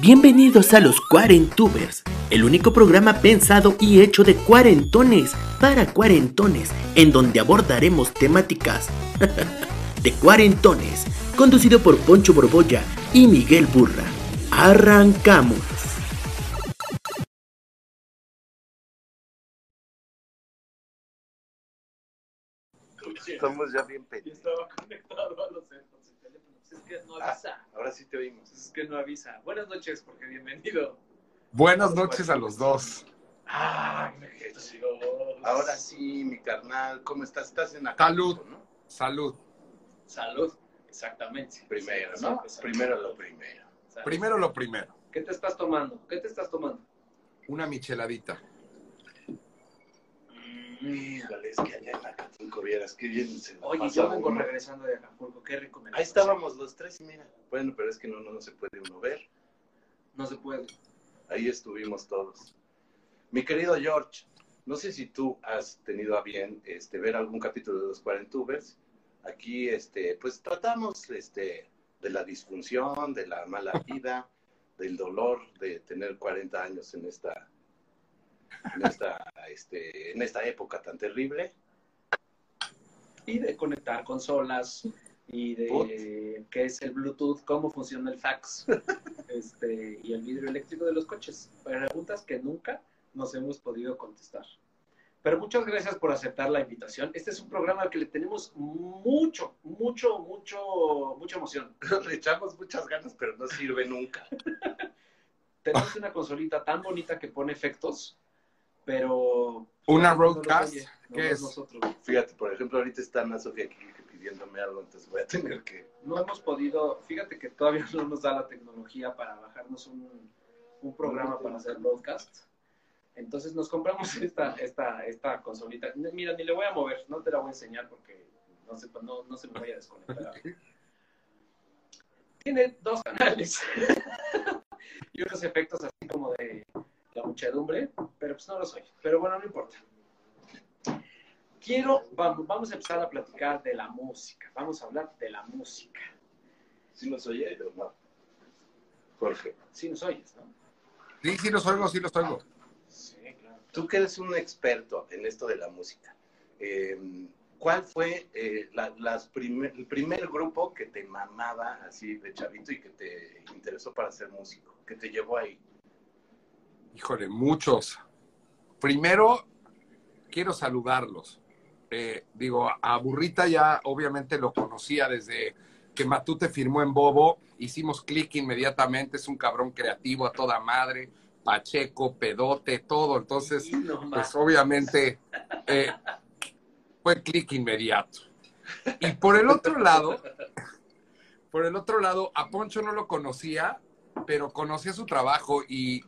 Bienvenidos a los Cuarentubers, el único programa pensado y hecho de cuarentones para cuarentones, en donde abordaremos temáticas de cuarentones, conducido por Poncho Borbolla y Miguel Burra. Arrancamos. Estamos ya bien Yo pendientes. estaba conectado a los. Pues es que no avisa. Ahora sí te oímos. Es que no avisa. Buenas noches, porque bienvenido. Buenas noches a los dos. ¡Ay, me quedo! Ahora sí, mi carnal, ¿cómo estás? Estás en Salud. Acapulco, ¿no? Salud. Salud. Exactamente. Primero, Sí, ¿no? sí, Primero lo primero. Salud. Primero lo primero. ¿Qué te estás tomando? ¿Qué te estás tomando? Una micheladita. Híjole, es que allá en Acapulco vieras qué bien se Oye, yo vengo uno. regresando de Acapulco. Qué rico me Ahí estábamos los tres y mira. Bueno, pero es que no, no, no se puede uno ver. No se puede. Ahí estuvimos todos. Mi querido George, no sé si tú has tenido a bien este, ver algún capítulo de los Cuarentubers. Aquí, este, pues tratamos este, de la disfunción, de la mala vida, del dolor de tener 40 años en esta, en esta, este, en esta época tan terrible. Y de conectar consolas y de qué es el Bluetooth, cómo funciona el fax este, y el vidrio eléctrico de los coches. Preguntas que nunca nos hemos podido contestar. Pero muchas gracias por aceptar la invitación. Este es un programa al que le tenemos mucho, mucho, mucho, mucha emoción. Le echamos muchas ganas, pero no sirve nunca. Tenemos una consolita tan bonita que pone efectos, pero... Una Roadcast, no ¿qué es? Nosotros. Fíjate, por ejemplo, ahorita está Ana Sofía aquí pidiéndome algo, entonces voy a tener que... no hemos podido, fíjate que todavía no nos da la tecnología para bajarnos un, un programa para hacer broadcast. Entonces nos compramos esta, esta, esta consolita. Mira, ni le voy a mover, no te la voy a enseñar porque no se, no, no se me vaya a desconectar. Tiene dos canales y unos efectos así como de muchedumbre, pero pues no los oye. Pero bueno, no importa. Quiero, vamos, vamos a empezar a platicar de la música. Vamos a hablar de la música. ¿Sí nos oye o no? Jorge. Sí nos oyes, ¿no? Sí, sí los oigo, sí los oigo. Sí, claro. Tú que eres un experto en esto de la música, eh, ¿cuál fue eh, la- las primer- el primer grupo que te mamaba así de chavito y que te interesó para ser músico? Que te llevó ahí. Híjole, muchos. Primero, quiero saludarlos. Eh, digo, a Burrita ya obviamente lo conocía desde que Matute firmó en Bobo. Hicimos clic inmediatamente. Es un cabrón creativo a toda madre. Pacheco, pedote, todo. Entonces, Sí, no pues obviamente eh, fue clic inmediato. Y por el otro lado, por el otro lado, a Poncho no lo conocía, pero conocía su trabajo y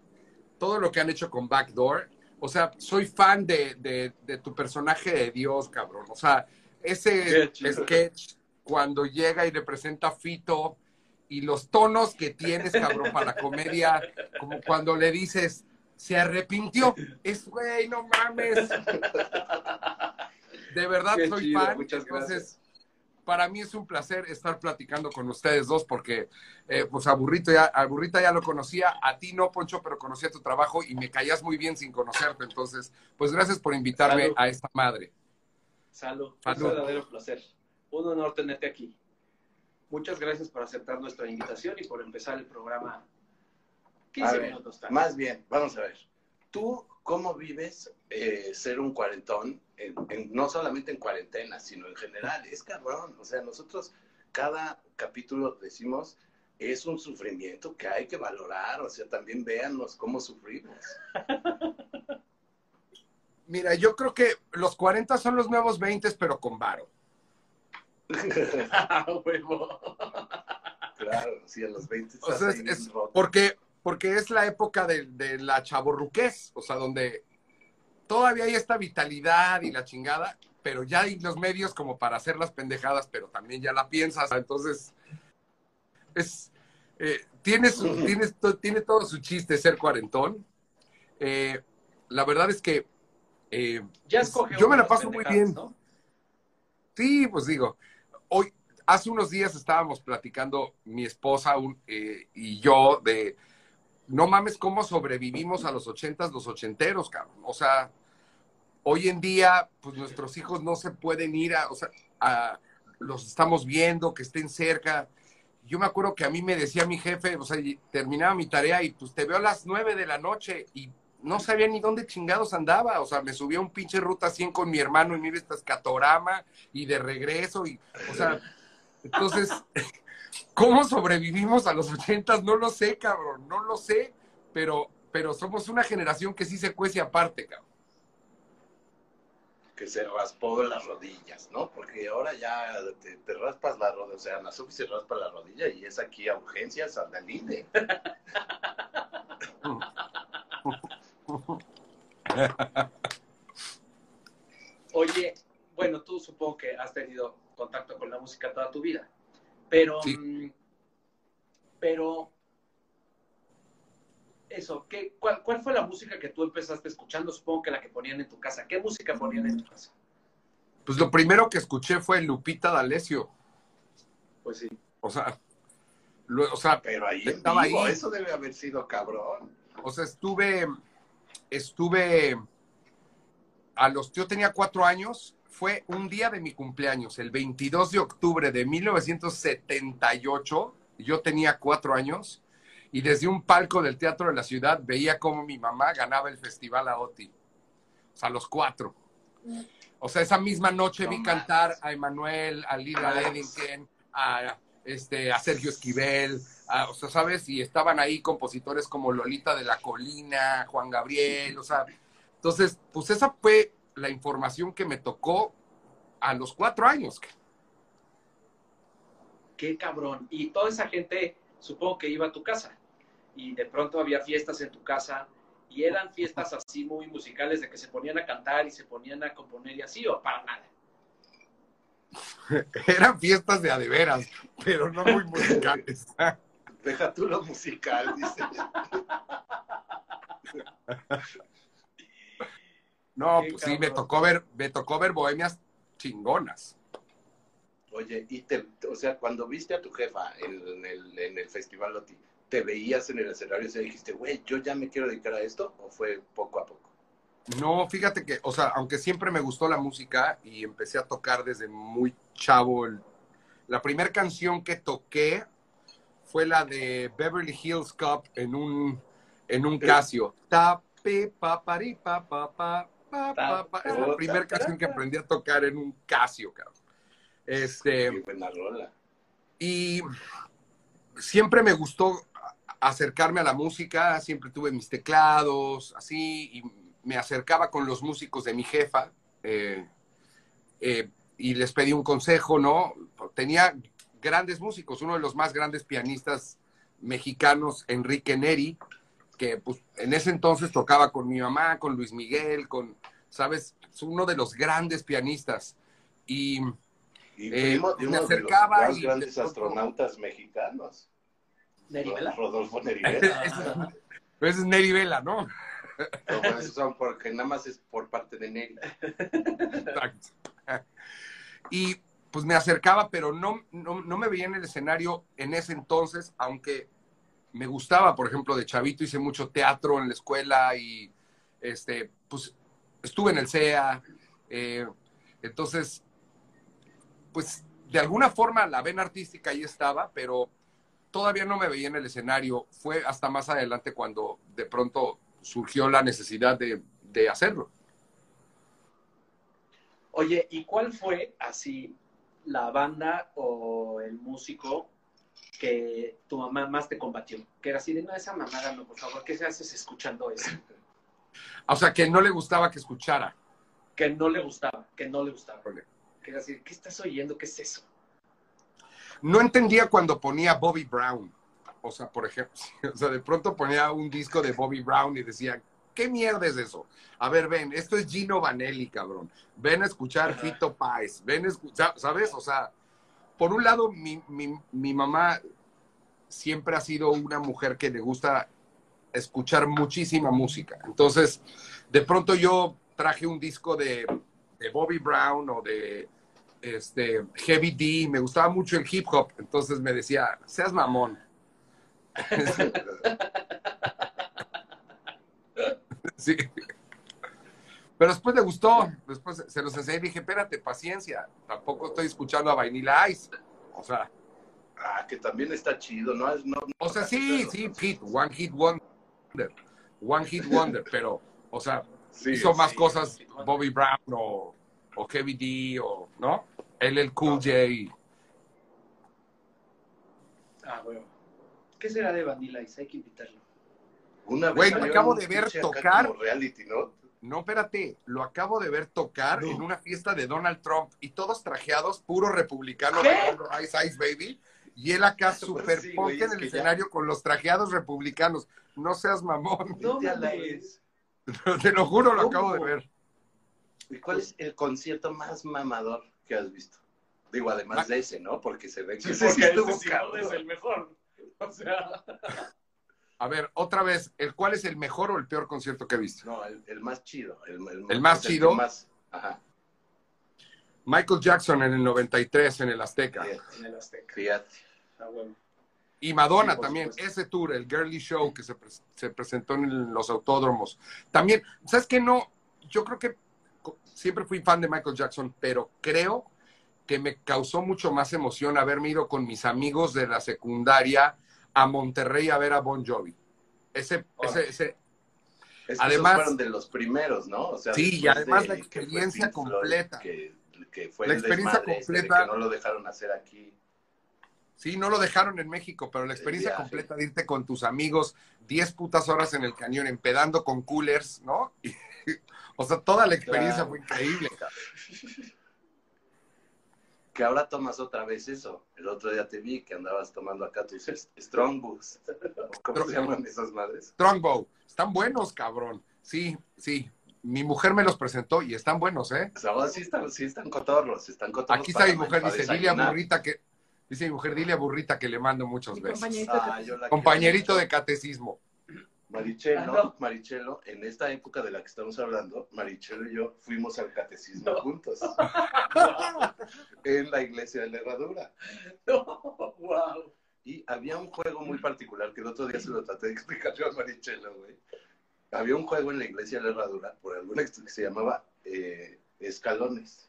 todo lo que han hecho con Backdoor. O sea, soy fan de, de- de tu personaje de Dios, cabrón. O sea, ese sketch cuando llega y representa a Fito y los tonos que tienes, cabrón, para la comedia, como cuando le dices, se arrepintió. Es, güey, no mames. De verdad Qué soy chido, fan. muchas Entonces, para mí es un placer estar platicando con ustedes dos porque, eh, pues, a Burrito ya, a Burrita ya lo conocía, a ti no, Poncho, pero conocía tu trabajo y me caías muy bien sin conocerte. Entonces, pues, gracias por invitarme Salud. a esta madre. Salud. Salud. Un verdadero placer. Un honor tenerte aquí. Muchas gracias por aceptar nuestra invitación y por empezar el programa 15 A ver, minutos tarde. Más bien, vamos a ver. ¿Tú cómo vives eh, ser un cuarentón, en- en- no solamente en cuarentena, sino en general? Es cabrón. O sea, nosotros cada capítulo decimos es un sufrimiento que hay que valorar. O sea, también véanos cómo sufrimos. Mira, yo creo que los 40 son los nuevos 20, pero con varo. ¡Ah, huevo! claro, sí, a los 20 O sea, es- porque, porque es la época de, de la chaborruquez, o sea, donde todavía hay esta vitalidad y la chingada, pero ya hay los medios como para hacer las pendejadas, pero también ya la piensas. Entonces, es, eh, tiene, su- tiene, to- tiene todo su chiste ser cuarentón. Eh, la verdad es que eh, Ya es- escoge yo me la paso muy bien. ¿no? Sí, pues digo, hoy, hace unos días estábamos platicando mi esposa un- eh, y yo de no mames cómo sobrevivimos a los ochentas, los ochenteros, cabrón. O sea, hoy en día, pues nuestros hijos no se pueden ir a, o sea, los estamos viendo, que estén cerca. Yo me acuerdo que a mí me decía mi jefe, o sea, terminaba mi tarea y pues te veo a las nueve de la noche y no sabía ni dónde chingados andaba. O sea, me subía un pinche ruta 100 con mi hermano y mira esta escatorama y de regreso y, o sea, entonces, ¿cómo sobrevivimos a los ochentas? No lo sé, cabrón, no lo sé, pero, pero somos una generación que sí se cuece aparte, cabrón que se raspó las rodillas, ¿no? Porque ahora ya te, raspas la rodilla, o sea, Nasuki se raspa la rodilla y es aquí a urgencias Andaline. Oye, bueno, tú supongo que has tenido contacto con la música toda tu vida, pero, mm, pero eso, ¿qué, cuál, fue la música que tú empezaste escuchando? Supongo que la que ponían en tu casa. ¿Qué música ponían en tu casa? Pues lo primero que escuché fue Lupita D'Alessio. Pues sí. O sea, o sea pero ahí estaba ahí. Eso debe haber sido cabrón. O sea, estuve, estuve a los, yo tenía cuatro años, fue un día de mi cumpleaños, el 22 de octubre de 1978, yo tenía cuatro años y desde un palco del Teatro de la Ciudad veía cómo mi mamá ganaba el festival a Oti. O sea, los cuatro. O sea, esa misma noche vi cantar a Emanuel, a Lila Eddington, a, este, a Sergio Esquivel, o sea, ¿sabes? Y estaban ahí compositores como Lolita de la Colina, Juan Gabriel, o sea. Entonces, pues esa fue la información que me tocó a los cuatro años. Qué cabrón. Y toda esa gente, supongo que iba a tu casa y de pronto había fiestas en tu casa y eran fiestas así muy musicales de que se ponían a cantar y se ponían a componer y así o para nada. Eran fiestas de adeveras, pero no muy musicales. Deja tú lo musical, dice. No, pues sí, me tocó ver, me tocó ver bohemias chingonas. Oye, y te, o sea, cuando viste a tu jefa en, el, en el Festival Loti, te veías en el escenario y dijiste, güey, yo ya me quiero dedicar a esto? ¿O fue poco a poco? No, fíjate que, o sea, aunque siempre me gustó la música y empecé a tocar desde muy chavo, la primera canción que toqué fue la de Beverly Hills Cup en un, en un Casio. Tape, papari, pa, pa, pa, pa, pa, Es la primera canción que aprendí a tocar en un Casio, cabrón. Este. buena rola. Y siempre me gustó acercarme a la música, siempre tuve mis teclados, así, y me acercaba con los músicos de mi jefa eh, eh, y les pedí un consejo, ¿no? Tenía grandes músicos, uno de los más grandes pianistas mexicanos, Enrique Neri, que pues, en ese entonces tocaba con mi mamá, con Luis Miguel, con, ¿sabes? Es uno de los grandes pianistas. Y, eh, me acercaba. De los más grandes astronautas mexicanos. Nerivela. Rodolfo Nerivela. Ese es Nerivela, ¿no? No, bueno, eso son porque nada más es por parte de Neri. Exacto. Y pues me acercaba, pero no, no, no, me veía en el escenario en ese entonces, aunque me gustaba, por ejemplo, de chavito hice mucho teatro en la escuela y este, pues estuve en el CEA. Eh, entonces, pues de alguna forma la vena artística ahí estaba, pero todavía no me veía en el escenario. Fue hasta más adelante cuando de pronto surgió la necesidad de, hacerlo. Oye, ¿y cuál fue así la banda o el músico que tu mamá más te combatió? Que era así de, no, esa mamada no, por favor, ¿qué se haces escuchando eso? O sea, que no le gustaba que escuchara. Que no le gustaba, que no le gustaba. Que era así, ¿qué estás oyendo? ¿Qué es eso? No entendía cuando ponía Bobby Brown. O sea, por ejemplo, o sea, de pronto ponía un disco de Bobby Brown y decía, ¿qué mierda es eso? A ver, ven, esto es Gino Vanelli, cabrón. Ven a escuchar Fito Páez, ven a escuchar, ¿sabes? O sea, por un lado, mi, mi mamá siempre ha sido una mujer que le gusta escuchar muchísima música. Entonces, de pronto yo traje un disco de, de Bobby Brown o de este, Heavy D, me gustaba mucho el hip hop, entonces me decía, seas mamón. Sí. Pero después le gustó, después se los enseñé y dije, espérate, paciencia, tampoco estoy escuchando a Vanilla Ice. O sea, Ah, que también está chido, ¿no? Es- no, no- o sea, sí, sí, hit, one hit wonder, one hit wonder, pero, o sea, Sí, hizo más cosas Bobby Brown o, o Heavy D o, ¿no? Él, el Cool J. Ah, bueno. ¿Qué será de Vanilla Ice? Hay que invitarlo. Una vez Güey, lo acabo de ver tocar. como reality, ¿no? No, espérate, lo acabo de ver tocar No. en una fiesta de Donald Trump y todos trajeados, puro republicano, Ice Ice Baby. Y él acá super Sí, güey, en el ya- escenario con los trajeados republicanos. No seas mamón. No. Te lo juro, lo ¿Cómo? acabo de ver. ¿Y cuál es el concierto más mamador que has visto? Digo, además de ese, ¿no? Porque se ve que Sí, sí es el mejor. O sea, A ver, otra vez, ¿el cuál es el mejor o el peor concierto que viste? No, el, el más chido. El, ¿El más chido? más- Ajá. Michael Jackson en el 93 en el Azteca. Fíjate, en el Azteca. fíjate. Ah, bueno. Y Madonna Sí, también, supuesto. ese tour, el Girly Show que se, se presentó en los autódromos. También, ¿sabes qué? No, yo creo que siempre fui fan de Michael Jackson, pero creo que me causó mucho más emoción haberme ido con mis amigos de la secundaria a Monterrey a ver a Bon Jovi. Ese, ese, ese, Es que Además- esos fueron de los primeros, ¿no? O sea, Sí, y además de la experiencia completa. Que, que fue La experiencia desmadre este completa. que no lo dejaron hacer aquí. sí, no lo dejaron en México, pero la experiencia completa de irte con tus amigos 10 putas horas en el cañón, empedando con coolers, ¿no? O sea, toda la experiencia Claro. fue increíble. cabrón. Que ahora tomas otra vez eso. El otro día te vi que andabas tomando acá tus Strong Boost. ¿Cómo se llaman esas madres? Strongbow. Están buenos, cabrón. Sí, sí. Mi mujer me los presentó y están buenos, ¿eh? O sea, sí están, sí están cotorros, están cotorros. Aquí está mi mujer, dice, dile a desayunar. Burrita que, dice mi mujer, dile a Burrita que le mando muchos Mi besos. compañerito Ah, que- yo la Compañerito quiero de catecismo. Marichelo, Ah, no. Marichelo, en esta época de la que estamos hablando, Marichelo y yo fuimos al catecismo No. juntos en la iglesia de la herradura. No, wow. Y había un juego muy particular que el otro día se lo traté de explicar yo a Marichelo, güey. Había un juego en la iglesia de la herradura, por alguna que se llamaba eh, escalones.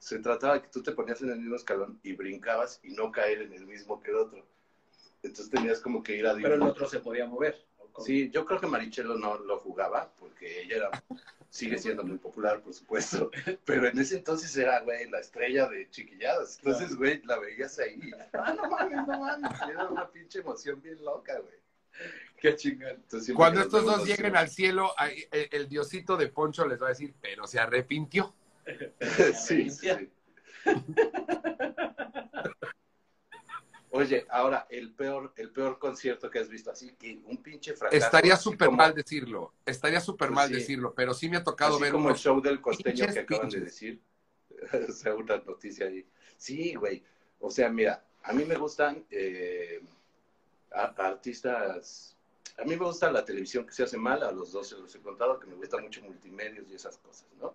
Se trataba de que tú te ponías en el mismo escalón y brincabas y no caer en el mismo que el otro. Entonces tenías como que ir a Pero el otro se podía mover. Sí, yo creo que Marichelo no lo jugaba porque ella era, sigue siendo muy popular, por supuesto, pero en ese entonces era, güey, la estrella de chiquilladas. Entonces, güey, la veías ahí. Ah, no mames, no mames. Era una pinche emoción bien loca, güey. Qué chingón. Cuando estos dos lleguen al cielo, ahí, el, el diosito de Poncho les va a decir, pero se arrepintió. sí, sí, sí. Oye, ahora, el peor, el peor concierto que has visto, así que un pinche fracaso. Estaría súper mal decirlo, estaría súper Pues mal sí. decirlo, pero sí me ha tocado Así ver como el show del costeño pinches que acaban de decir. o sea, una noticia ahí. Sí, güey. O sea, mira, a mí me gustan eh, artistas. A mí me gusta la televisión que se hace mal, a los dos se los he contado, que me gusta mucho multimedios y esas cosas, ¿no?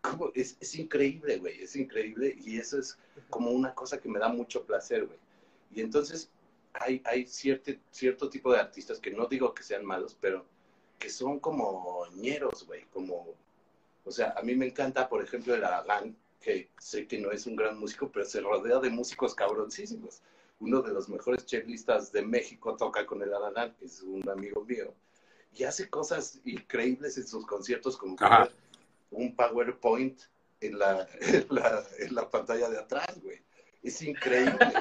Como- es, es increíble, güey, es increíble y eso es como una cosa que me da mucho placer, güey. Y entonces hay, hay cierto, cierto tipo de artistas que no digo que sean malos, pero que son como ñeros, güey, como, o sea, a mí me encanta, por ejemplo, el Aragán, que sé que no es un gran músico, pero se rodea de músicos cabroncísimos. Uno de los mejores checklistas de México toca con el Aragán, que es un amigo mío, y hace cosas increíbles en sus conciertos, como poner un PowerPoint en la, en la, en la pantalla de atrás, güey. Es increíble.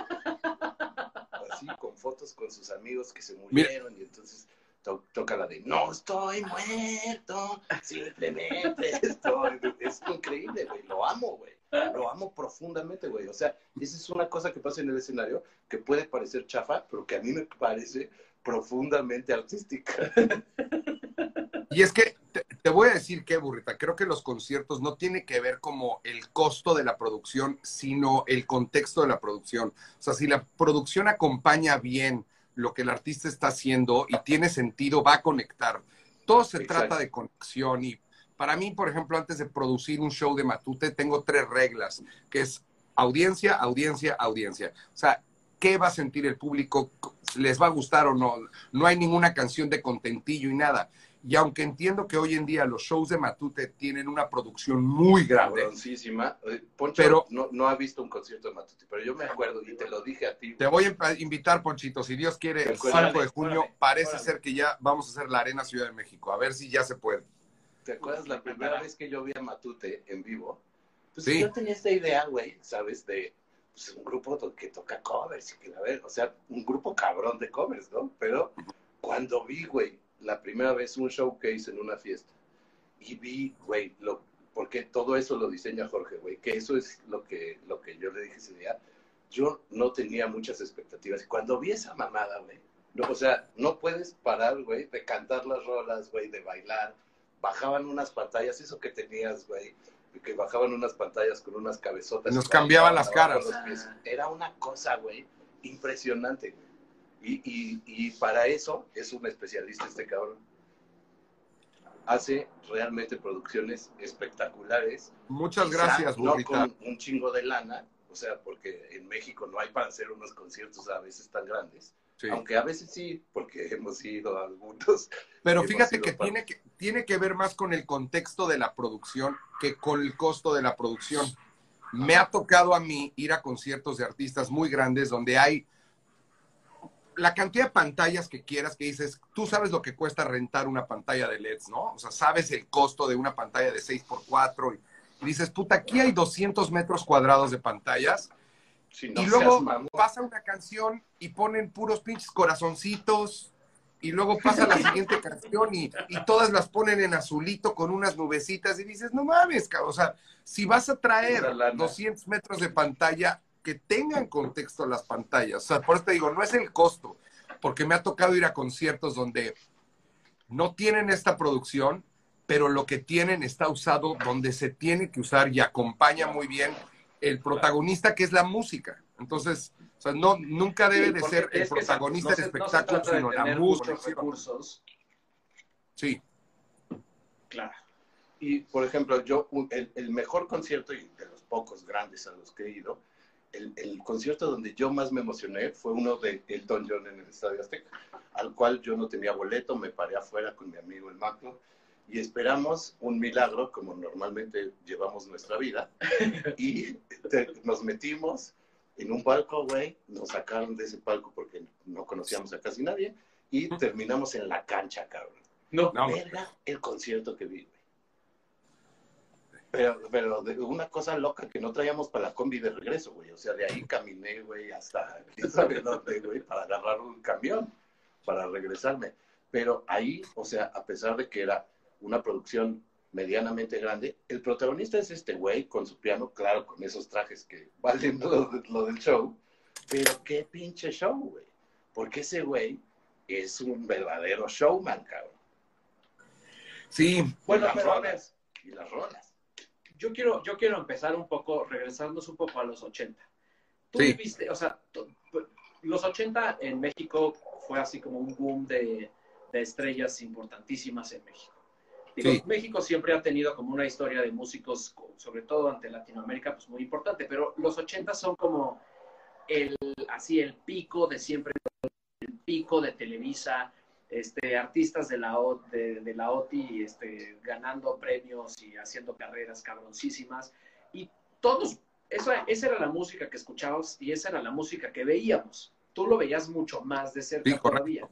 Así, con fotos con sus amigos que se murieron y entonces to- toca la de No estoy muerto, simplemente estoy. Es increíble, güey. Lo amo, güey. Lo amo profundamente, güey. O sea, esa es una cosa que pasa en el escenario que puede parecer chafa, pero que a mí me parece profundamente artística. Y es que te, te voy a decir que, burrita, creo que los conciertos no tiene que ver como el costo de la producción, sino el contexto de la producción. O sea, si la producción acompaña bien lo que el artista está haciendo y tiene sentido, va a conectar. Todo se Exacto. trata de conexión y para mí, por ejemplo, antes de producir un show de Matute, tengo tres reglas, que es audiencia, audiencia, audiencia. O sea, ¿qué va a sentir el público? ¿Les va a gustar o no? No hay ninguna canción de contentillo y nada. Y aunque entiendo que hoy en día los shows de Matute tienen una producción muy grande. Eh, Poncho Pero- no, no ha visto un concierto de Matute, pero yo me acuerdo y te lo dije a ti. te voy a invitar, Ponchito, si Dios quiere, el 5 Órale, de junio, órale, parece órale. ser que ya vamos a hacer la Arena Ciudad de México, a ver si ya se puede. ¿Te acuerdas la primera vez que yo vi a Matute en vivo? Pues Sí. yo tenía esta idea, güey, ¿sabes? De pues, un grupo que toca covers y que, a ver, o sea, un grupo cabrón de covers, ¿no? Pero cuando vi, güey, la primera vez un showcase en una fiesta y vi, güey, lo, porque todo eso lo diseña Jorge, güey, que eso es lo que, lo que yo le dije ese día. Yo no tenía muchas expectativas. Y cuando vi esa mamada, güey, no, o sea, no puedes parar, güey, de cantar las rolas, güey, de bailar. Bajaban unas pantallas, eso que tenías, güey, que bajaban unas pantallas con unas cabezotas. Nos cambiaban las caras. los pies. Era una cosa, güey, impresionante, güey. Y, y, y para eso es un especialista este cabrón. Hace realmente producciones espectaculares. Muchas Quizá gracias, No burrita. con un chingo de lana, o sea, porque en México no hay para hacer unos conciertos a veces tan grandes. Sí. Aunque a veces sí, porque hemos ido a algunos. Pero fíjate que tiene, que tiene que ver más con el contexto de la producción que con el costo de la producción. Me ha tocado a mí ir a conciertos de artistas muy grandes donde hay la cantidad de pantallas que quieras que dices, tú sabes lo que cuesta rentar una pantalla de LEDs, ¿no? O sea, sabes el costo de una pantalla de 6x4 y, y dices, puta, aquí hay 200 metros cuadrados de pantallas no y luego pasa una canción y ponen puros pinches corazoncitos. Y luego pasa la siguiente canción y, y todas las ponen en azulito con unas nubecitas. Y dices, no mames, cabrón. O sea, si vas a traer Una lana. 200 metros de pantalla, que tengan contexto las pantallas. O sea, por eso te digo, no es el costo. Porque me ha tocado ir a conciertos donde no tienen esta producción, pero lo que tienen está usado donde se tiene que usar y acompaña muy bien el protagonista que es la música. Entonces, o sea, no, nunca debe Sí, de ser el protagonista no del no espectáculo, de sino la música. recursos, Sí, claro. Y, por ejemplo, yo, el, el mejor concierto, y de los pocos grandes a los que he ido, el, el concierto donde yo más me emocioné fue uno de Elton John en el Estadio Azteca, al cual yo no tenía boleto, me paré afuera con mi amigo el Macro, y esperamos un milagro, como normalmente llevamos nuestra vida, y te- nos metimos en un palco, güey, nos sacaron de ese palco porque no conocíamos a casi nadie, y terminamos en la cancha, cabrón. No, No, Verga el concierto que vi, güey. Pero, pero de una cosa loca que no traíamos para la combi de regreso, güey. O sea, de ahí caminé, güey, hasta quién sabe dónde, güey, para agarrar un camión, para regresarme. Pero ahí, o sea, a pesar de que era una producción medianamente grande, el protagonista es este güey con su piano, claro, con esos trajes que valen lo, de- lo del show. Pero qué pinche show, güey. Porque ese güey es un verdadero showman, cabrón. sí, Bueno, y las pero rolas. Y las rolas. Yo quiero, yo quiero empezar un poco, regresarnos un poco a los 80. Tú Sí. viviste, o sea, los 80 en México fue así como un boom de, de estrellas importantísimas en México. Digo, Sí. México siempre ha tenido como una historia de músicos, sobre todo ante Latinoamérica, pues muy importante, pero los 80 son como el, así el pico de siempre, el pico de Televisa, este, artistas de la, O- de, de la OTI este, ganando premios y haciendo carreras cabroncísimas. Y todos, esa, esa era la música que escuchábamos y esa era la música que veíamos. Tú lo veías mucho más de cerca Sí, todavía.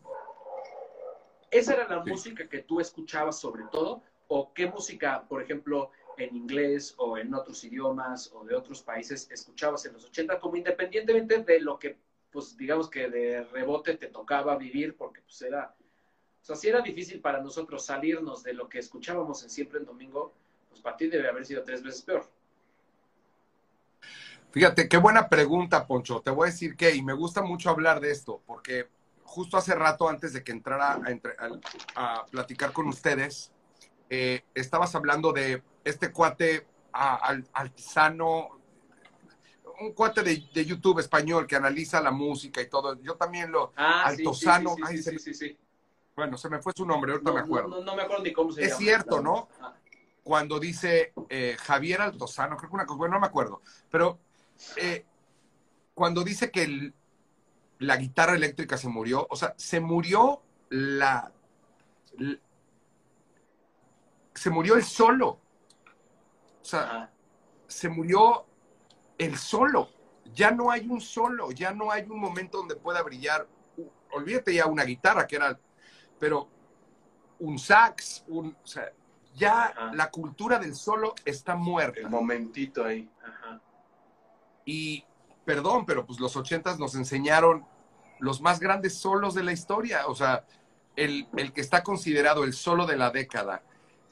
¿Esa era la Sí. música que tú escuchabas sobre todo? ¿O qué música, por ejemplo, en inglés o en otros idiomas o de otros países escuchabas en los 80 como independientemente de lo que, pues digamos que de rebote te tocaba vivir porque pues era, sea, si era difícil para nosotros salirnos de lo que escuchábamos en Siempre en Domingo, pues para ti debe haber sido tres veces peor. Fíjate, qué buena pregunta, Poncho. Te voy a decir que, y me gusta mucho hablar de esto, porque justo hace rato, antes de que entrara a, entre- al- a platicar con ustedes, eh, estabas hablando de este cuate al- altisano, un cuate de, de YouTube español que analiza la música y todo. Yo también lo, Ah, Altozano, sí, ay, se sí, sí. Bueno, se me fue su nombre, ahorita No, me acuerdo. No, no, me acuerdo ni cómo se Es llama. cierto, ¿no? Ah, cuando dice eh, Javier Altozano, creo que una cosa, bueno, no me acuerdo, pero eh, cuando dice que el- la guitarra eléctrica se murió, o sea, se murió la, se murió el solo. O sea, se murió el solo. Ya no hay un solo, ya no hay un momento donde pueda brillar. Olvídate ya una guitarra, que era, pero un sax, un, o sea, ya la cultura del solo está muerta. El momentito ahí. Y perdón, pero pues los ochentas nos enseñaron los más grandes solos de la historia. O sea, el, el que está considerado el solo de la década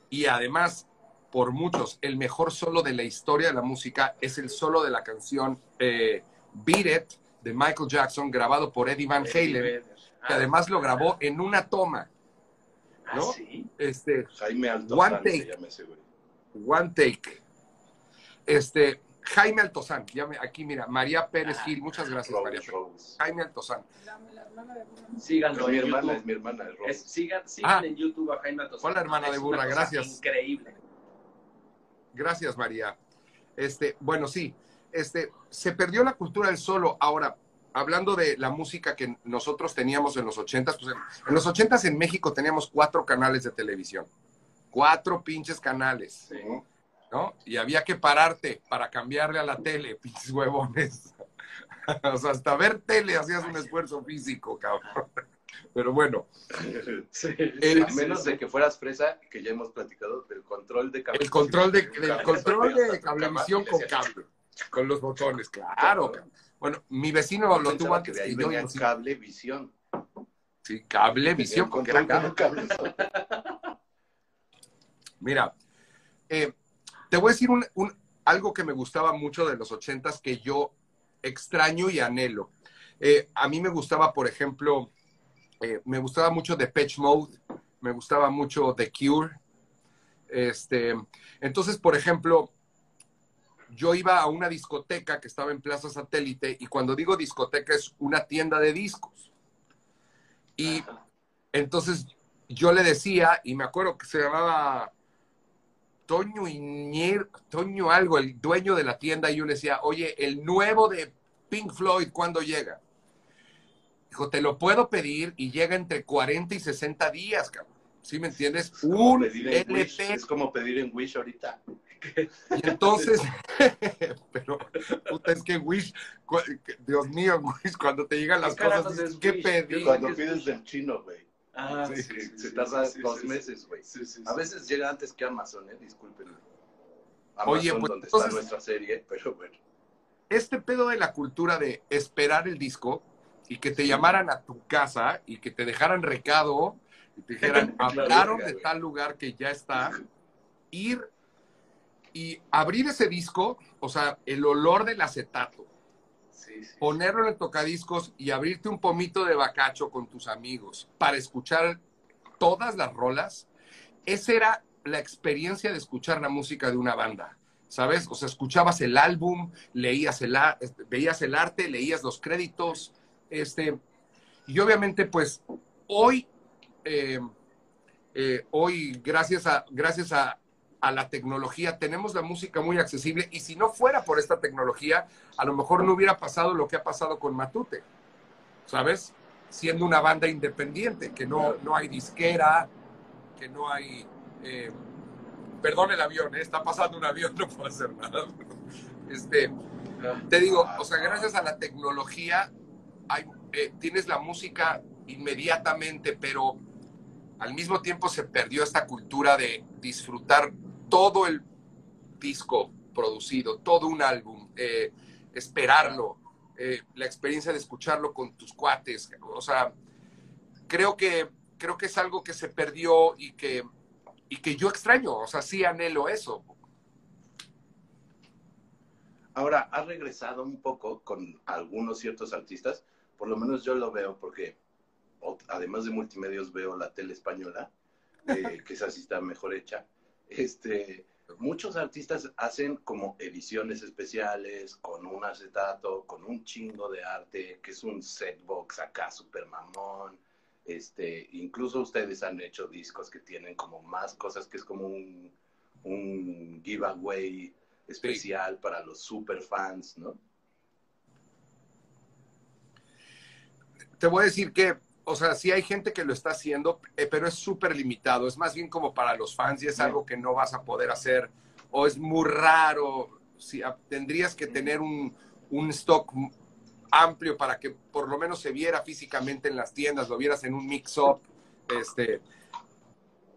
y además por muchos el mejor solo de la historia de la música es el solo de la canción eh, Beat It de Michael Jackson, grabado por Eddie Van Halen, que además lo grabó en una toma. ¿no? ¿Ah, sí? Este, Jaime One take. One take. Este, Jaime Altozán, aquí mira, María Pérez Gil, muchas gracias, María Pérez. Jaime Altozán. Síganlo mi hermana, es mi hermana. es sigan sigan Ah. en YouTube a Jaime Altozano. Hola, hermana de burra, gracias. Increíble. Gracias, María. Este, bueno, sí, este, se perdió la cultura del solo. Ahora, hablando de la música que nosotros teníamos en los ochentas, pues en, en los ochentas en México teníamos cuatro canales de televisión. Cuatro pinches canales. ¿no? Y había que pararte para cambiarle a la tele, pinches huevones. o sea, hasta ver tele hacías un esfuerzo físico, cabrón. Pero bueno, Sí, El- a menos de que fueras fresa, que ya hemos platicado, del control de el control de, del control de cablevisión con cable, con los botones, claro. cabrón. Bueno, mi vecino lo tuvo Pensaba que antes de ahí venía y no sé- cablevisión. Sí, cablevisión, porque era cable. cable. Mira, eh, te voy a decir un, un- algo que me gustaba mucho de los ochentas que yo extraño y anhelo. Eh, a mí me gustaba, por ejemplo, eh, me gustaba mucho Depeche Mode, me gustaba mucho The Cure. Este, entonces, por ejemplo, yo iba a una discoteca que estaba en Plaza Satélite y cuando digo discoteca es una tienda de discos. Y entonces yo le decía, y me acuerdo que se llamaba Toño Iñer, Toño algo, el dueño de la tienda, y yo le decía, oye, el nuevo de Pink Floyd, ¿cuándo llega? Dijo, te lo puedo pedir y llega entre 40 y 60 días, cabrón. ¿Sí me entiendes? Un Wish, LP. Es como pedir en Wish ahorita. Y entonces, pero, puta, es que Wish, Dios mío, Wish, cuando te llegan las ¿Qué carajos cosas, dices, es ¿qué pedí? Cuando pides del chino, güey. Ah, Sí, sí, sí, se sí, tarda sí, dos sí, meses, güey. sí, sí, A sí. veces llega antes que Amazon, ¿eh? Disculpen. Amazon, Oye, pues, donde entonces- está nuestra serie, pero bueno. este pedo de la cultura de esperar el disco y que te llamaran a tu casa y que te dejaran recado y te dijeran, hablaron de tal lugar que ya está, ir y abrir ese disco, o sea, el olor del acetato, Sí, sí. ponerlo en el tocadiscos y abrirte un pomito de bacacho con tus amigos para escuchar todas las rolas, esa era la experiencia de escuchar la música de una banda, ¿sabes? O sea, escuchabas el álbum, leías el, este, veías el arte, leías los créditos, este, y obviamente, pues, hoy, eh, eh, hoy, gracias a, gracias a, a la tecnología, tenemos la música muy accesible, y si no fuera por esta tecnología, a lo mejor no hubiera pasado lo que ha pasado con Matute, ¿sabes? Siendo una banda independiente, que no, no hay disquera, que no hay... eh, perdón el avión, ¿eh? está pasando un avión, no puedo hacer nada. Este, te digo, o sea, gracias a la tecnología hay, eh, tienes la música inmediatamente, pero al mismo tiempo se perdió esta cultura de disfrutar todo el disco producido, todo un álbum, eh, esperarlo, eh, la experiencia de escucharlo con tus cuates. O sea, creo que, creo que es algo que se perdió y que, y que yo extraño. O sea, sí anhelo eso. Ahora, ha regresado un poco con algunos ciertos artistas, por lo menos yo lo veo porque además de multimedios veo la tele española, eh, que esa sí está mejor hecha. Este, muchos artistas hacen como ediciones especiales con un acetato, con un chingo de arte, que es un setbox acá super mamón. Este, incluso ustedes han hecho discos que tienen como más cosas, que es como un, un giveaway especial para los super fans, ¿no? Te voy a decir que o sea, sí hay gente que lo está haciendo, eh, pero es súper limitado. Es más bien como para los fans y es algo que no vas a poder hacer o es muy raro. Si, tendrías que tener un, un stock amplio para que por lo menos se viera físicamente en las tiendas, lo vieras en un mix-up, este,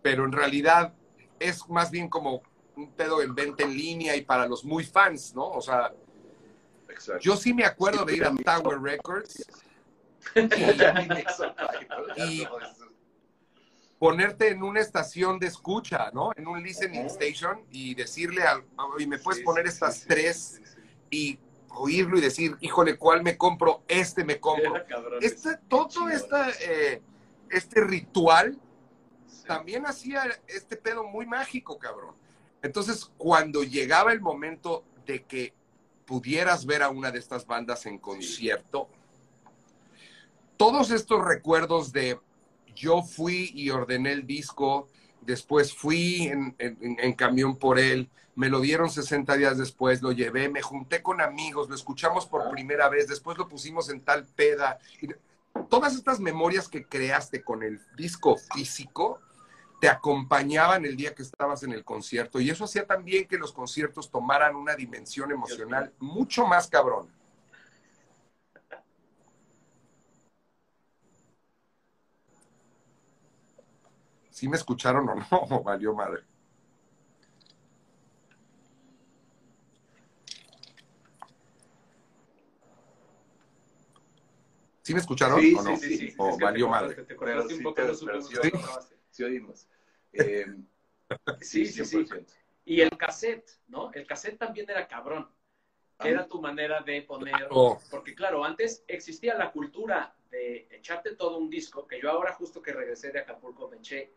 pero en realidad es más bien como un pedo en venta en línea y para los muy fans, ¿no? O sea, yo sí me acuerdo de ir a Tower Records y, ponerte en una estación de escucha, ¿no? En un listening station y decirle, al, y me puedes poner estas tres y oírlo y decir, híjole, ¿cuál me compro? Este me compro. Este, todo esta, eh, este ritual también hacía este pedo muy mágico, cabrón. Entonces, cuando llegaba el momento de que pudieras ver a una de estas bandas en concierto, todos estos recuerdos de yo fui y ordené el disco, después fui en, camión por él, me lo dieron 60 días después, lo llevé, me junté con amigos, lo escuchamos por primera vez, después lo pusimos en tal peda. todas estas memorias que creaste con el disco físico te acompañaban el día que estabas en el concierto y eso hacía también que los conciertos tomaran una dimensión emocional mucho más cabrón. ¿Sí me escucharon o no? valió madre. ¿Sí me escucharon o no? Sí, sí, ¿O valió madre? sí, oímos. Eh, sí, sí, sí. Y el cassette, ¿no? El cassette también era cabrón. Era tu manera de poner. Porque, claro, antes existía la cultura de echarte todo un disco, que yo ahora, justo que regresé de Acapulco, me eché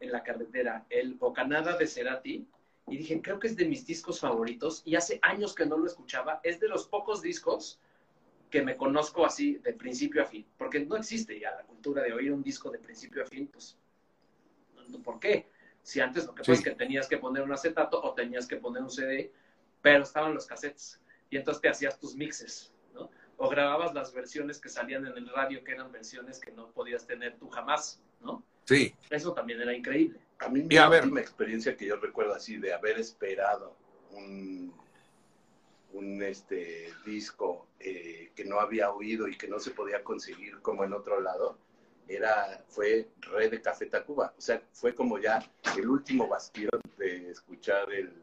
en la carretera el Bocanada de Cerati y dije, creo que es de mis discos favoritos y hace años que no lo escuchaba. Es de los pocos discos que me conozco así de principio a fin, porque no existe ya la cultura de oír un disco de principio a fin, pues, ¿por qué? Si antes lo que pasa es que tenías que poner un acetato o tenías que poner un CD, pero estaban los cassettes y entonces te hacías tus mixes, ¿no? O grababas las versiones que salían en el radio, que eran versiones que no podías tener tú jamás, ¿no? Sí. Eso también era increíble. A mí mi última experiencia que yo recuerdo así de haber esperado un, un este, disco eh, que no había oído y que no se podía conseguir como en otro lado, era, fue Red de Café Tacuba. O sea, fue como ya el último bastión de escuchar el,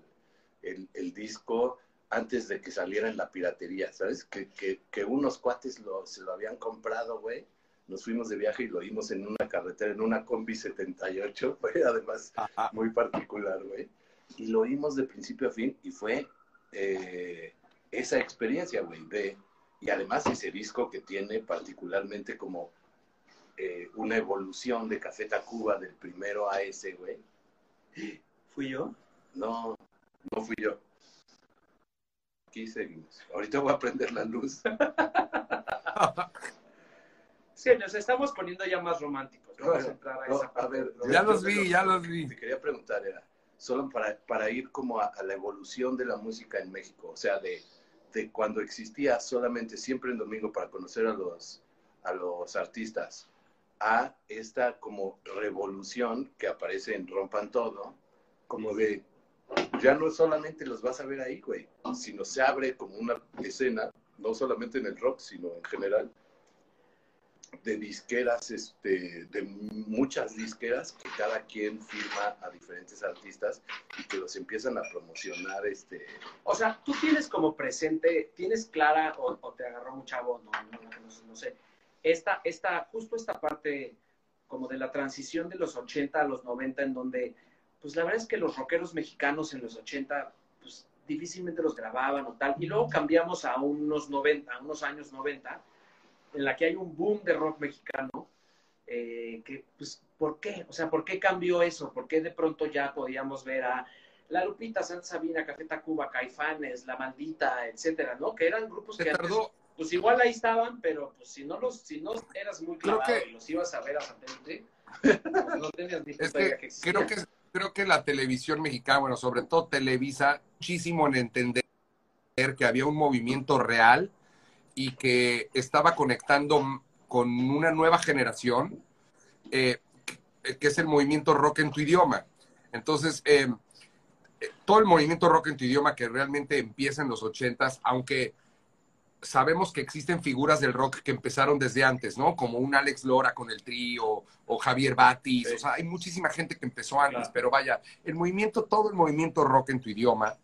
el, disco antes de que saliera en la piratería, ¿sabes? Que, que, que unos cuates lo, se lo habían comprado, güey nos fuimos de viaje y lo oímos en una carretera, en una combi 78, fue además muy particular, güey. Y lo oímos de principio a fin y fue eh, esa experiencia, güey, de, y además ese disco que tiene particularmente como eh, una evolución de Café Tacuba del primero a ese, güey. ¿Fui yo? No, no fui yo. Aquí seguimos. Ahorita voy a prender la luz. Sí, nos estamos poniendo ya más románticos. Vamos a entrar a esa parte. ya los vi, ya los vi. Te quería preguntar, era, solo para, para ir como a, la evolución de la música en México, o sea, de, de cuando existía solamente siempre en domingo para conocer a los, a los artistas, a esta como revolución que aparece en Rompan Todo, como de, ya no solamente los vas a ver ahí, güey, sino se abre como una escena, no solamente en el rock, sino en general, de disqueras, este, de muchas disqueras que cada quien firma a diferentes artistas y que los empiezan a promocionar. Este... O sea, tú tienes como presente, tienes clara o, te agarró un chavo, no, no, sé, esta, esta, justo esta parte como de la transición de los 80 a los 90 en donde, pues la verdad es que los rockeros mexicanos en los 80, pues difícilmente los grababan o tal, y luego cambiamos a unos 90, a unos años 90 en la que hay un boom de rock mexicano, eh, que, pues, ¿por qué? O sea, ¿por qué cambió eso? ¿Por qué de pronto ya podíamos ver a La Lupita, Santa Sabina, Café Tacuba, Caifanes, La Maldita, etcétera, ¿no? Que eran grupos que antes, pues igual ahí estaban, pero pues si no los, si no eras muy claro y los ibas a ver a satélite, pues, no tenías ni es que, que creo que creo que la televisión mexicana, bueno, sobre todo Televisa, muchísimo en entender que había un movimiento real y que estaba conectando con una nueva generación, eh, que es el movimiento rock en tu idioma. Entonces, eh, todo el movimiento rock en tu idioma que realmente empieza en los ochentas, aunque sabemos que existen figuras del rock que empezaron desde antes, ¿no? Como un Alex Lora con el trío o Javier Batis, o sea, hay muchísima gente que empezó antes, pero vaya, el movimiento, todo el movimiento rock en tu idioma,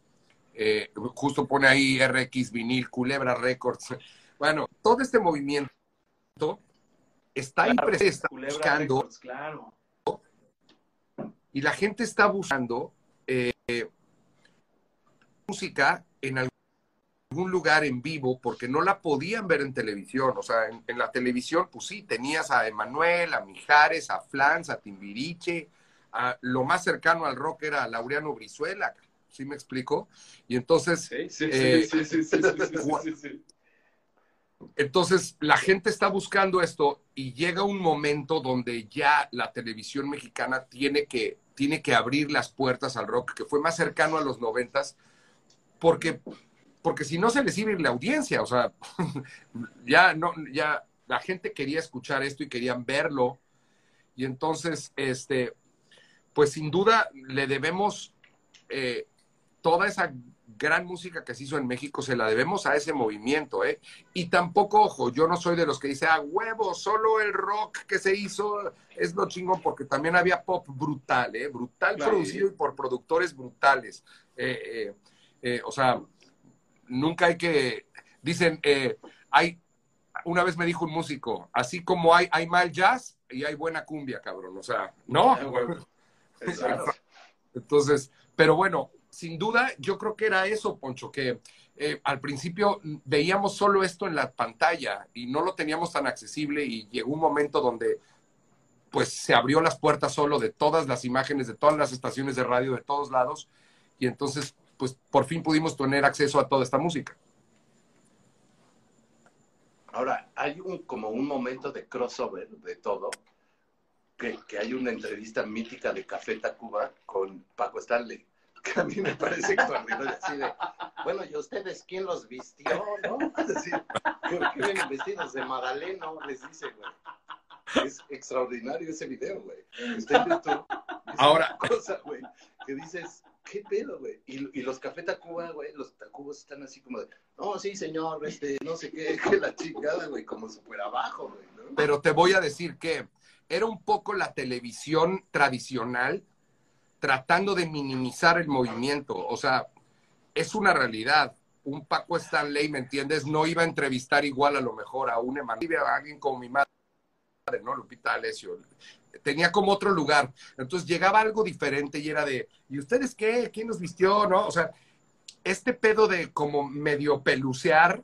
eh, justo pone ahí RX Vinil, Culebra Records, bueno, todo este movimiento está ahí presente, buscando, claro. y la gente está buscando eh, música en algún lugar en vivo porque no la podían ver en televisión. O sea, en, la televisión, pues sí, tenías a Emanuel, a Mijares, a Flans, a Timbiriche. A, lo más cercano al rock era a Laureano Brizuela. ¿Sí me explico? Y entonces... Sí, sí, sí, sí, sí, Entonces, la gente está buscando esto y llega un momento donde ya la televisión mexicana tiene que, tiene que abrir las puertas al rock, que fue más cercano a los noventas, porque porque si no se les iba a ir la audiencia, o sea, ya no, ya la gente quería escuchar esto y querían verlo. Y entonces, este, pues sin duda le debemos eh, toda esa gran música que se hizo en México, se la debemos a ese movimiento, ¿eh? Y tampoco, ojo, yo no soy de los que dice, ah, huevo, solo el rock que se hizo es lo chingón, porque también había pop brutal, ¿eh? Brutal producido y por productores brutales. Eh, eh, o sea, nunca hay que, dicen, eh, hay, una vez me dijo un músico, así como hay, hay mal jazz y hay buena cumbia, cabrón, o sea, ¿no? Entonces, pero bueno, sin duda, yo creo que era eso, Poncho, que eh, al principio veíamos solo esto en la pantalla y no lo teníamos tan accesible y llegó un momento donde pues se abrió las puertas solo de todas las imágenes, de todas las estaciones de radio, de todos lados, y entonces pues por fin pudimos tener acceso a toda esta música. Ahora, hay un, como un momento de crossover de todo, que, que hay una entrevista mítica de Café Tacuba con Paco Stanley, que a mí me parece extraordinario, así de, bueno, ¿y ustedes quién los vistió, no? Así, ¿qué, vienen vestidos de Madaleno? Les dice, güey. Es extraordinario ese video, güey. Está en YouTube. Ahora. cosa, güey, que dices, ¿qué pedo, güey? Y, los Café Tacuba, güey, los Tacubos están así como de, no, sí, señor, este, no sé qué, que la chingada, güey, como súper abajo, güey. ¿no? Pero te voy a decir que era un poco la televisión tradicional tratando de minimizar el movimiento. O sea, es una realidad. Un Paco Stanley, ¿me entiendes? No iba a entrevistar igual a lo mejor a un Emanuel, a alguien como mi madre, ¿no? Lupita Alessio tenía como otro lugar. Entonces llegaba algo diferente y era de, ¿y ustedes qué? ¿Quién nos vistió? ¿No? O sea, este pedo de como medio pelucear,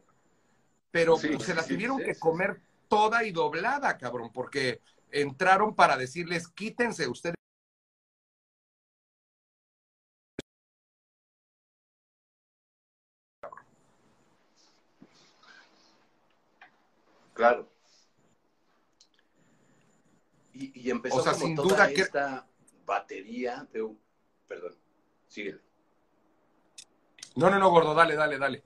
pero pues, se la tuvieron que comer toda y doblada, cabrón, porque entraron para decirles, quítense ustedes. Claro. Y, empezó como sin toda duda esta batería de... Perdón, síguele. No, no, no, gordo, dale, dale, dale.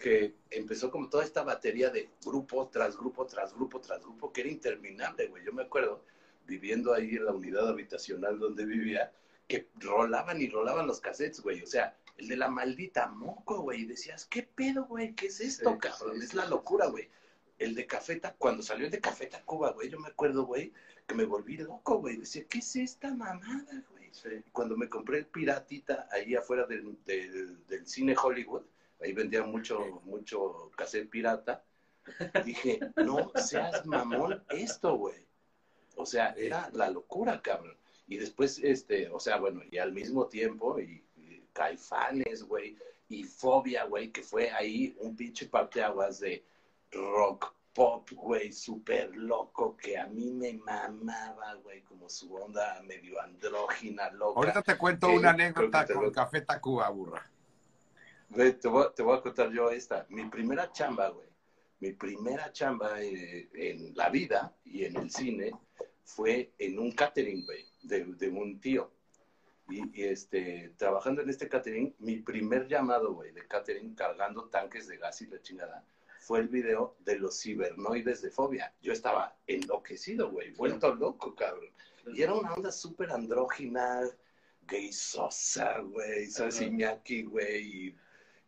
Que empezó como toda esta batería de grupo tras grupo, tras grupo, tras grupo, que era interminable, güey. Yo me acuerdo, viviendo ahí en la unidad habitacional donde vivía, que rolaban y rolaban los cassettes, güey. O sea, el de la maldita moco, güey. Y decías, ¿qué pedo, güey? ¿Qué es esto, cabrón? es la locura, güey el de Cafeta, cuando salió el de Cafeta Cuba, güey, yo me acuerdo, güey, que me volví loco, güey. Decía, ¿qué es esta mamada, güey? Cuando me compré el piratita ahí afuera del, del, cine Hollywood, ahí vendían mucho, mucho cassette pirata, dije, no seas mamón esto, güey. O sea, era la locura, cabrón. Y después, este, o sea, bueno, y al mismo tiempo, y, y Caifanes, güey, y Fobia, güey, que fue ahí un pinche parteaguas de rock pop, güey, súper loco, que a mí me mamaba, güey, como su onda medio andrógina, loca. Ahorita te cuento una anécdota con Café Tacuba, burra. Güey, te voy, te voy, a contar yo esta. Mi primera chamba, güey, mi primera chamba eh, en la vida y en el cine fue en un catering, güey, de, de, un tío. Y, y, este, trabajando en este catering, mi primer llamado, güey, de catering, cargando tanques de gas y la chingada, fue el video de los cibernoides de fobia. Yo estaba enloquecido, güey, vuelto loco, cabrón. Y era una onda súper andrógina, gay sosa, güey, ¿sabes? Iñaki, güey, y,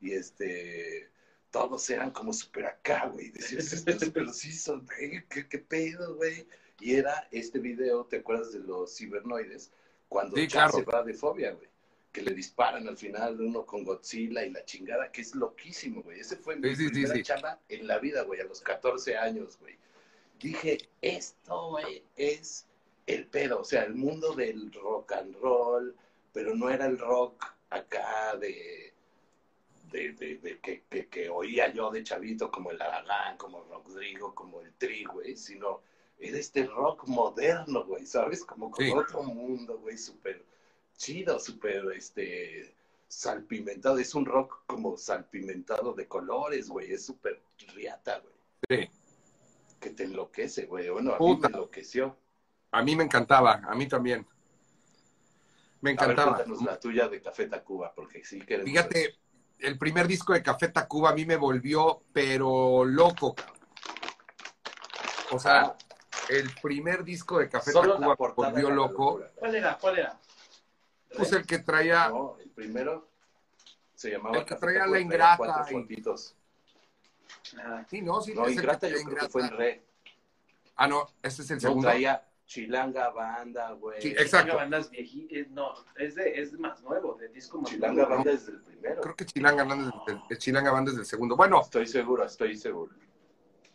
y este todos eran como súper acá, güey. Decías, estos pero sí son, ¿qué, qué pedo, güey? Y era este video, ¿te acuerdas de los cibernoides? Cuando Sí, claro. se va de fobia, güey. Que le disparan al final uno con Godzilla y la chingada, que es loquísimo, güey. Ese fue mi Sí, sí, sí, primera sí. chamba en la vida, güey, a los 14 años, güey. Dije, esto, güey, es el pedo. O sea, el mundo del rock and roll, pero no era el rock acá de de, de- de que, que- que oía yo de chavito, como el Aragán, como Rodrigo, como el Tri, güey, sino era este rock moderno, güey, ¿sabes? Como con otro mundo, güey, súper chido, súper, este, salpimentado. Es un rock como salpimentado de colores, güey, es súper riata, güey, Sí. que te enloquece, güey. Bueno, a mí Puta. me enloqueció. A mí me encantaba, a mí también. Me A ver, encantaba. cuéntanos la tuya de Café Tacuba, porque sí queremos... Fíjate, el primer disco de Café Tacuba a mí me volvió, pero loco. cabrón. O sea, el primer disco de Café Solo Tacuba me volvió loco. ¿Cuál era? ¿Cuál era? Pues el que traía, No, el primero se llamaba El que traía la traía ingrata cuatro y- fotitos. Ah, sí, no, sí, No, es el Ingrata que yo traía creo que fue en re. Ah, no, ese es el No, segundo. traía Chilanga Banda, güey. Sí, exacto. Chilanga Banda es vieji- eh, no, es de, es más nuevo, de disco más Chilanga nuevo. Banda es del primero. Creo que Chilanga Banda es del, el Chilanga Banda es del segundo. Bueno, Estoy seguro, estoy seguro.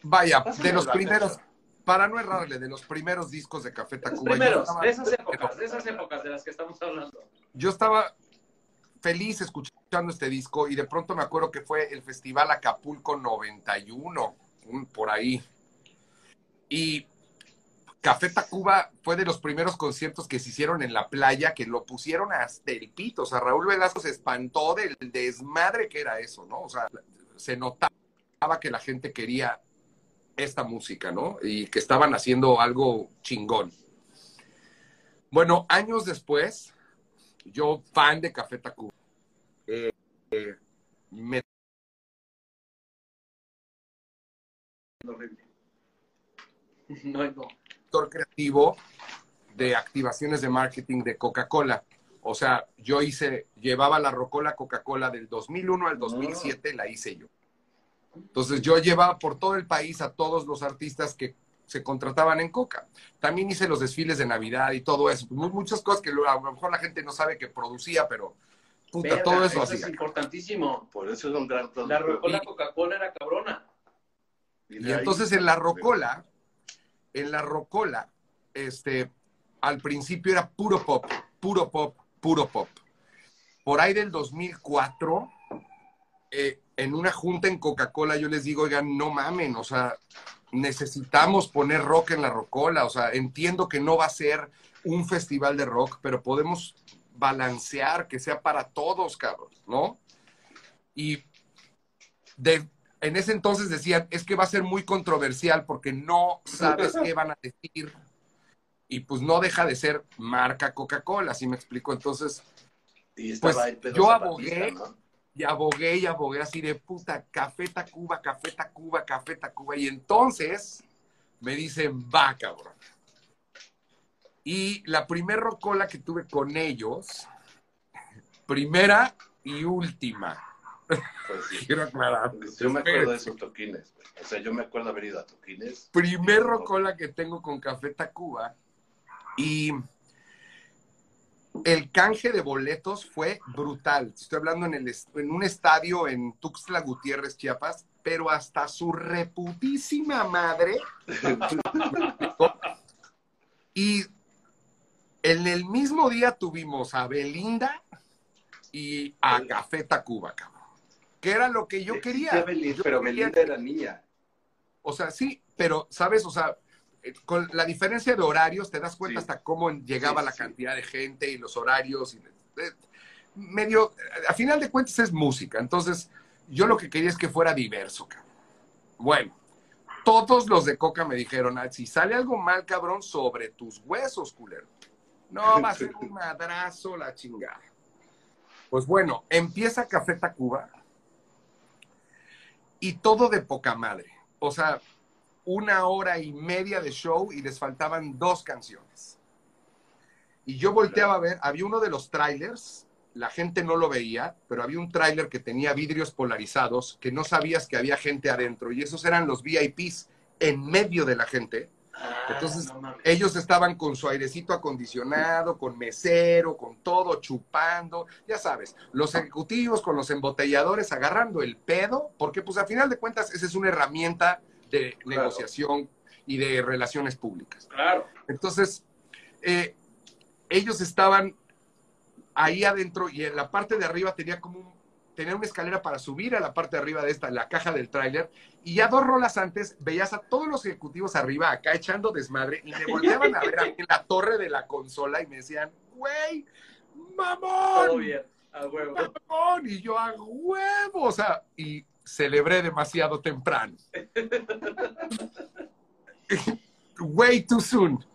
vaya, Pásame de los primeros, fecha. Para no errarle, de los primeros discos de Café Tacuba. primeros, estaba- de esas épocas, de esas épocas de las que estamos hablando. yo estaba feliz escuchando este disco y de pronto me acuerdo que fue el Festival Acapulco 91, un- por ahí. Y Café Tacuba fue de los primeros conciertos que se hicieron en la playa, que lo pusieron hasta el pito. O sea, Raúl Velasco se espantó del desmadre que era eso, ¿no? O sea, se notaba que la gente quería esta música, ¿no? Y que estaban haciendo algo chingón. Bueno, años después, yo fan de Café Tacuba, eh, eh, me Horrible. No, no. director creativo de activaciones de marketing de Coca-Cola. O sea, yo hice, llevaba la Rocola Coca-Cola del 2001 al 2007, la hice yo. Entonces yo llevaba por todo el país a todos los artistas que se contrataban en Coca. También hice los desfiles de Navidad y todo eso. Mu- Muchas cosas que a lo mejor la gente no sabe que producía, pero puta, Verga, todo eso eso hacía. es importantísimo. Por eso es un gran La. Rocola Coca-Cola era cabrona. Y ahí- entonces en la Rocola, en la Rocola, este, al principio era puro pop, puro pop, puro pop. Por ahí del 2004, eh, en una junta en Coca-Cola, yo les digo, oigan, no mamen, o sea, necesitamos poner rock en la Rocola, o sea, entiendo que no va a ser un festival de rock, pero podemos balancear, que sea para todos, cabrón, ¿no? Y de, en ese entonces decían, es que va a ser muy controversial porque no sabes qué van a decir. Y pues no deja de ser marca Coca-Cola, ¿sí me explico? Entonces, pues, yo abogué. ¿no? Y abogué y abogué así de puta, Café Tacuba, Café Tacuba, Café Tacuba. Y entonces me dicen, va, cabrón. Y la primer rocola que tuve con ellos, primera y última, Pues sí. quiero aclarar. Yo me acuerdo de esos toquines. O sea, yo me acuerdo haber ido a toquines. primer rocola que tengo con Café Tacuba y el canje de boletos fue brutal. Estoy hablando en, el, est- en un estadio en Tuxtla Gutiérrez, Chiapas, pero hasta su reputísima madre. y en el mismo día tuvimos a Belinda y a Café Tacuba, cabrón. Que era lo que yo quería. Sí, Belinda, Yo pero quería Belinda era niña. o sea, sí, pero, ¿sabes? O sea, eh, con la diferencia de horarios te das cuenta Sí. hasta cómo llegaba Sí, la sí. cantidad de gente y los horarios. y, eh, medio, eh, a final de cuentas es música. Entonces, yo lo que quería es que fuera diverso, cabrón. Bueno, todos los de Coca me dijeron, "Ah, si sale algo mal, cabrón, sobre tus huesos, culero. No, va a ser un madrazo la chingada. Pues bueno, empieza Café Tacuba y todo de poca madre. O sea, una hora y media de show y les faltaban dos canciones. Y yo volteaba a ver, había uno de los trailers, la gente no lo veía, pero había un tráiler que tenía vidrios polarizados que no sabías que había gente adentro y esos eran los VIPs en medio de la gente. Ah, Entonces, no ellos estaban con su airecito acondicionado, con mesero, con todo, chupando, ya sabes, los ejecutivos con los embotelladores agarrando el pedo, porque pues a final de cuentas esa es una herramienta de Claro. negociación y de relaciones públicas. Claro. Entonces, eh, ellos estaban ahí adentro y en la parte de arriba tenía como un, tenía una escalera para subir a la parte de arriba de esta, la caja del tráiler, y ya dos rolas antes veías a todos los ejecutivos arriba acá echando desmadre y me volteaban a ver a mí en la torre de la consola y me decían, güey, Todo mamón, bien. A huevo. mamón, y yo a huevo, o sea, y celebré demasiado temprano. Way too soon.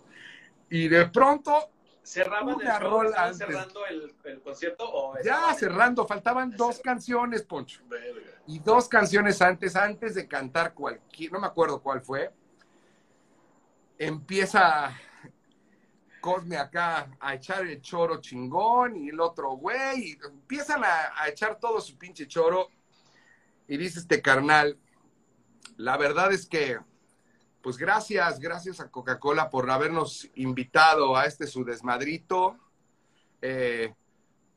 Y de pronto ¿Cerraban el Una show? rola ¿Estaban antes. cerrando el, el concierto? O Ya cerrando, faltaban dos canciones, Poncho. Verga. Y dos canciones antes, antes de cantar cualquier, no me acuerdo cuál fue, empieza Cosme acá a echar el choro chingón y el otro güey, y empiezan a, a echar todo su pinche choro. Y dice este carnal, la verdad es que, pues gracias, gracias a Coca-Cola por habernos invitado a este su desmadrito. Eh,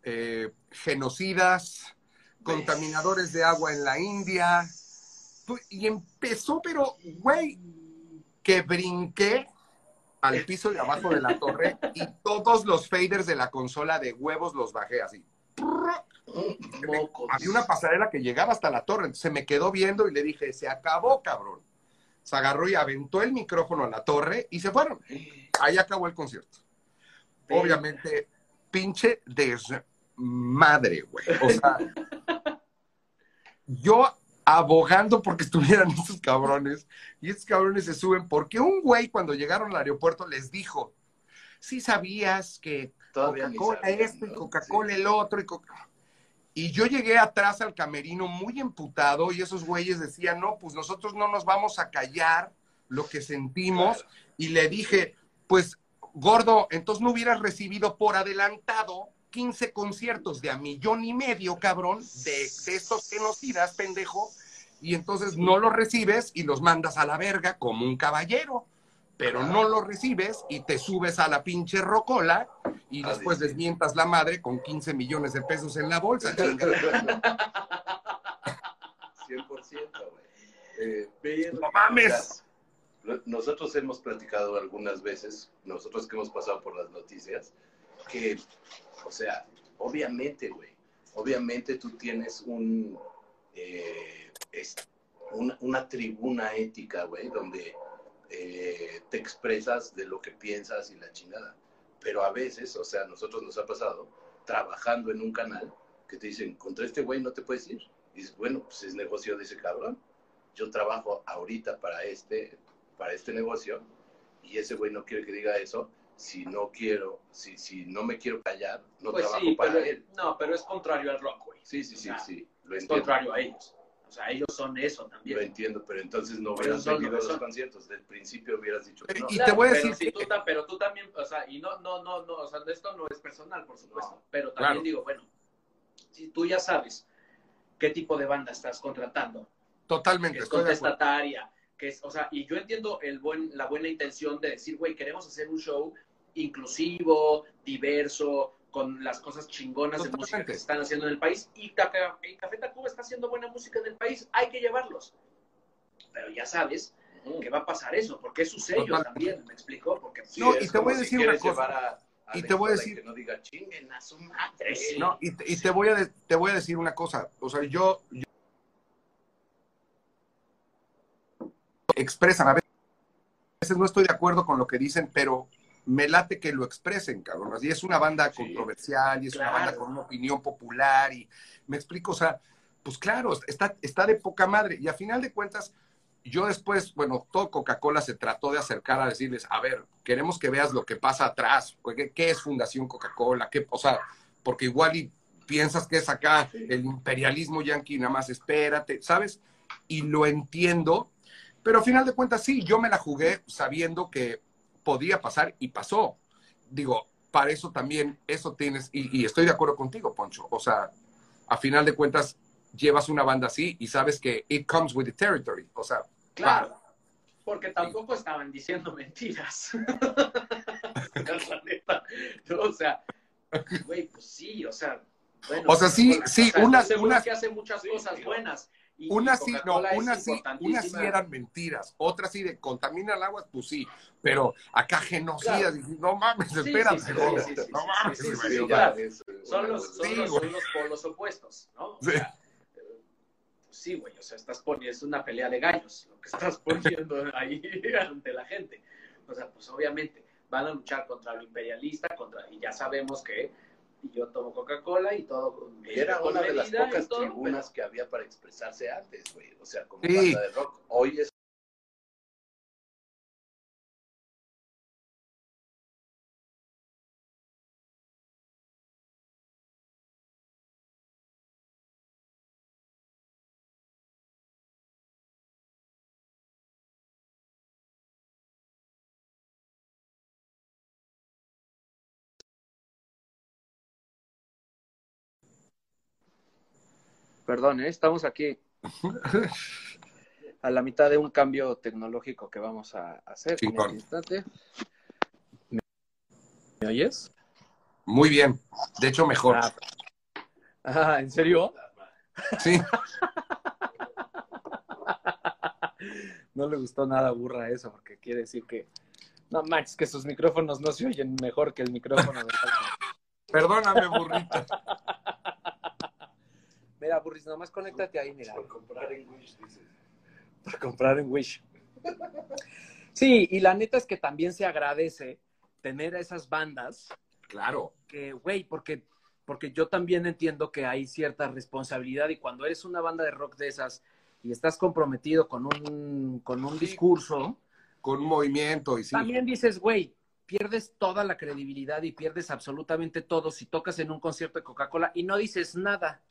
eh, genocidas, contaminadores de agua en la India. Pu- Y empezó, pero, güey, que brinqué al piso de abajo de la torre y todos los faders de la consola de huevos los bajé así. Había una pasarela que llegaba hasta la torre, entonces se me quedó viendo y le dije, se acabó, cabrón. Se agarró y aventó el micrófono a la torre y se fueron. Ahí acabó el concierto. Obviamente, pinche desmadre, güey. O sea, yo abogando porque estuvieran esos cabrones y estos cabrones se suben porque un güey cuando llegaron al aeropuerto les dijo, sí sabías que Coca-Cola esto y. Coca-Cola el otro y Coca- y yo llegué atrás al camerino muy emputado y esos güeyes decían, no, pues nosotros no nos vamos a callar lo que sentimos. Y le dije, pues, gordo, entonces no hubieras recibido por adelantado 15 conciertos de a millón y medio, cabrón, de, de estos genocidas, pendejo. Y entonces no los recibes y los mandas a la verga como un caballero. Pero no los recibes y te subes a la pinche rocola y Ah, después sí. desmientas la madre con 15 millones de pesos en la bolsa. chinga. 100%, güey. Eh. ¡No mames! lo- nosotros hemos platicado algunas veces, nosotros que hemos pasado por las noticias, que, o sea, obviamente, güey, obviamente tú tienes un, eh, es- una, una tribuna ética, güey, donde eh, te expresas de lo que piensas y la chingada. Pero a veces, o sea, a nosotros nos ha pasado trabajando en un canal que te dicen, contra este güey no te puedes ir. Y dices, bueno, pues es negocio de ese cabrón. Yo trabajo ahorita para este, para este negocio y ese güey no quiere que diga eso. Si no quiero, si, si no me quiero callar, no Pues trabajo sí, para pero, él. no, pero es contrario al rock, güey. Sí, sí, sí, o sea, sí, lo Es entiendo. contrario a ellos. O sea, ellos son eso Lo también. entiendo, pero entonces no Pero hubieras lo venido a los son. conciertos. Del principio hubieras dicho que no. y te voy a pero decir si que- tú pero tú también, o sea, y no, no, no, no, o sea, esto no es personal, por supuesto, No. pero también Claro. digo, bueno, si tú ya sabes qué tipo de banda estás contratando, Totalmente, que es contestataria, que es, o sea, y yo entiendo el buen, la buena intención de decir, güey, queremos hacer un show inclusivo, diverso, con las cosas chingonas de música que se están haciendo en el país, y, y Café Tacuba está haciendo buena música en el país, hay que llevarlos. Pero ya sabes Ujú. que va a pasar eso, porque es su sello también, ¿me explico? Porque Sí, No, y te voy a si decir una cosa. llevar a- a Y te voy a decir- Que no diga chinguen a su madre. No, y, te, y te voy a de- te voy a decir una cosa. O sea, yo, yo- expresan a veces no estoy de acuerdo con lo que dicen, pero me late que lo expresen, cabrón. Y es una banda Sí. controversial y es una banda con una opinión popular y me explico, o sea, pues claro, está, está de poca madre. Y a final de cuentas, yo después, bueno, todo Coca-Cola se trató de acercar a decirles, a ver, queremos que veas lo que pasa atrás, qué, qué es Fundación Coca-Cola, qué, o sea, porque igual y piensas que es acá el imperialismo yanqui, nada más espérate, ¿sabes? y lo entiendo, pero a final de cuentas sí, yo me la jugué sabiendo que podía pasar y pasó. Digo, para eso también, eso tienes, y, y estoy de acuerdo contigo, Poncho. O sea, a final de cuentas, llevas una banda así y sabes que it comes with the territory. O sea, Claro. Porque tampoco estaban diciendo mentiras. La neta. O sea, güey, pues sí, o sea. Bueno, O sea, sí, sí, o sea, unas- unas- que hace muchas Sí, cosas sí, buenas. Y- Unas sí, no, unas sí, unas sí eran mentiras, otras sí de contamina el agua, pues sí, pero acá genocidas, Claro. no mames, Sí, espérate, sí, no mames, Son los, son, los, son los polos opuestos, ¿no? O sea, eh, sí, güey, o sea, estás poniendo, es una pelea de gallos, lo que estás poniendo ahí ante la gente. O sea, pues obviamente van a luchar contra lo imperialista, contra, y ya sabemos que y yo tomo Coca-Cola y todo con, Y era una de las pocas todo, tribunas que había para expresarse antes, güey. O sea, como Sí. banda de rock. Hoy es Perdón, ¿eh? estamos aquí a la mitad de un cambio tecnológico que vamos a hacer en este instante. ¿Me, ¿me oyes? Muy bien, de hecho mejor, Ah, ah, ¿en serio? sí, No le gustó nada burra eso, porque quiere decir que. No, Max, que sus micrófonos no se oyen mejor que el micrófono de perdóname, burrito, Mira, Burris, nomás conéctate ahí, mira. por comprar en Wish, dices. Por comprar en Wish. Sí, y la neta es que también se agradece tener a esas bandas claro, que, güey, porque, porque yo también entiendo que hay cierta responsabilidad y cuando eres una banda de rock de esas y estás comprometido con un, con un Sí. discurso, con un movimiento y sí, también dices, güey, pierdes toda la credibilidad y pierdes absolutamente todo si tocas en un concierto de Coca-Cola y no dices nada.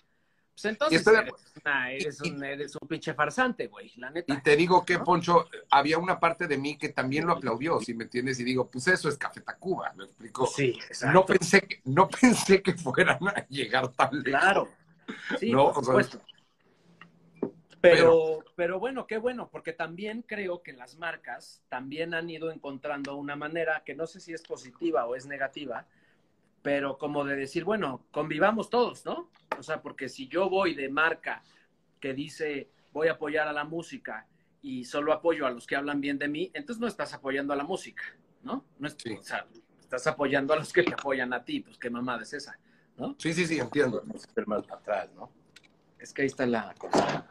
Pues entonces estoy de eres, una- eres un, eres un pinche farsante, güey, la y neta. te digo que, ¿No? Poncho, había una parte de mí que también lo aplaudió, si me entiendes, y digo, pues eso es Café Tacuba, me explico, Sí, no pensé, que, no pensé que fueran a llegar tan lejos. Claro. Sí, No, por supuesto. Pero, pero bueno, qué bueno, porque también creo que las marcas también han ido encontrando una manera que no sé si es positiva o es negativa, pero como de decir, bueno, convivamos todos, ¿no? O sea, porque si yo voy de marca que dice voy a apoyar a la música y solo apoyo a los que hablan bien de mí, entonces no estás apoyando a la música, ¿no? no es- Sí. O sea, estás apoyando a los que te apoyan a ti, pues qué mamada es esa, ¿no? Sí, sí, sí, entiendo. Vamos a hacer más para atrás, ¿no? Es que ahí está la cosa.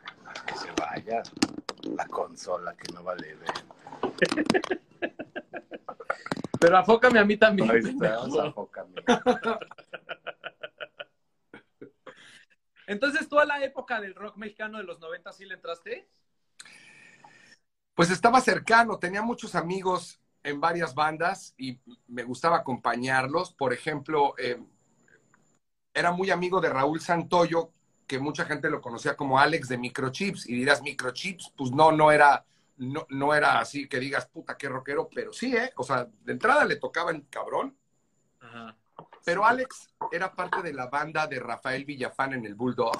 Que se vaya la consola que no vale ver. Pero afócame a mí también. Ahí está, afócame. Entonces, ¿tú a la época del rock mexicano de los 90 sí le entraste? Pues estaba cercano, tenía muchos amigos en varias bandas y me gustaba acompañarlos. Por ejemplo, eh, era muy amigo de Raúl Santoyo, que mucha gente lo conocía como Alex de Microchips. Y dirás, Microchips, pues no, no era, no, no era así que digas, puta, qué rockero, pero sí, ¿eh? O sea, de entrada le tocaban cabrón. Ajá. Pero Alex era parte de la banda de Rafael Villafán en el Bulldog.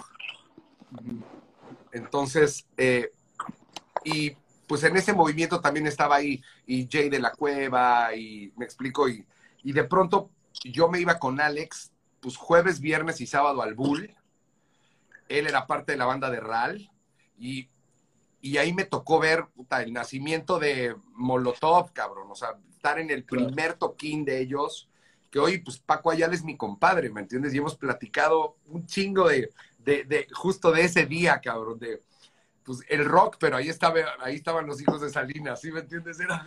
Entonces, eh, y pues en ese movimiento también estaba ahí y Jay de la Cueva y me explico y, y de pronto yo me iba con Alex pues jueves, viernes y sábado al Bull. Él era parte de la banda de RAL y, y ahí me tocó ver puta, el nacimiento de Molotov, cabrón, o sea, estar en el primer toquín de ellos que hoy, pues Paco Ayala es mi compadre, ¿me entiendes? Y hemos platicado un chingo de, de, de justo de ese día, cabrón, de pues el rock, pero ahí estaba, ahí estaban los hijos de Salinas, ¿sí me entiendes? Era,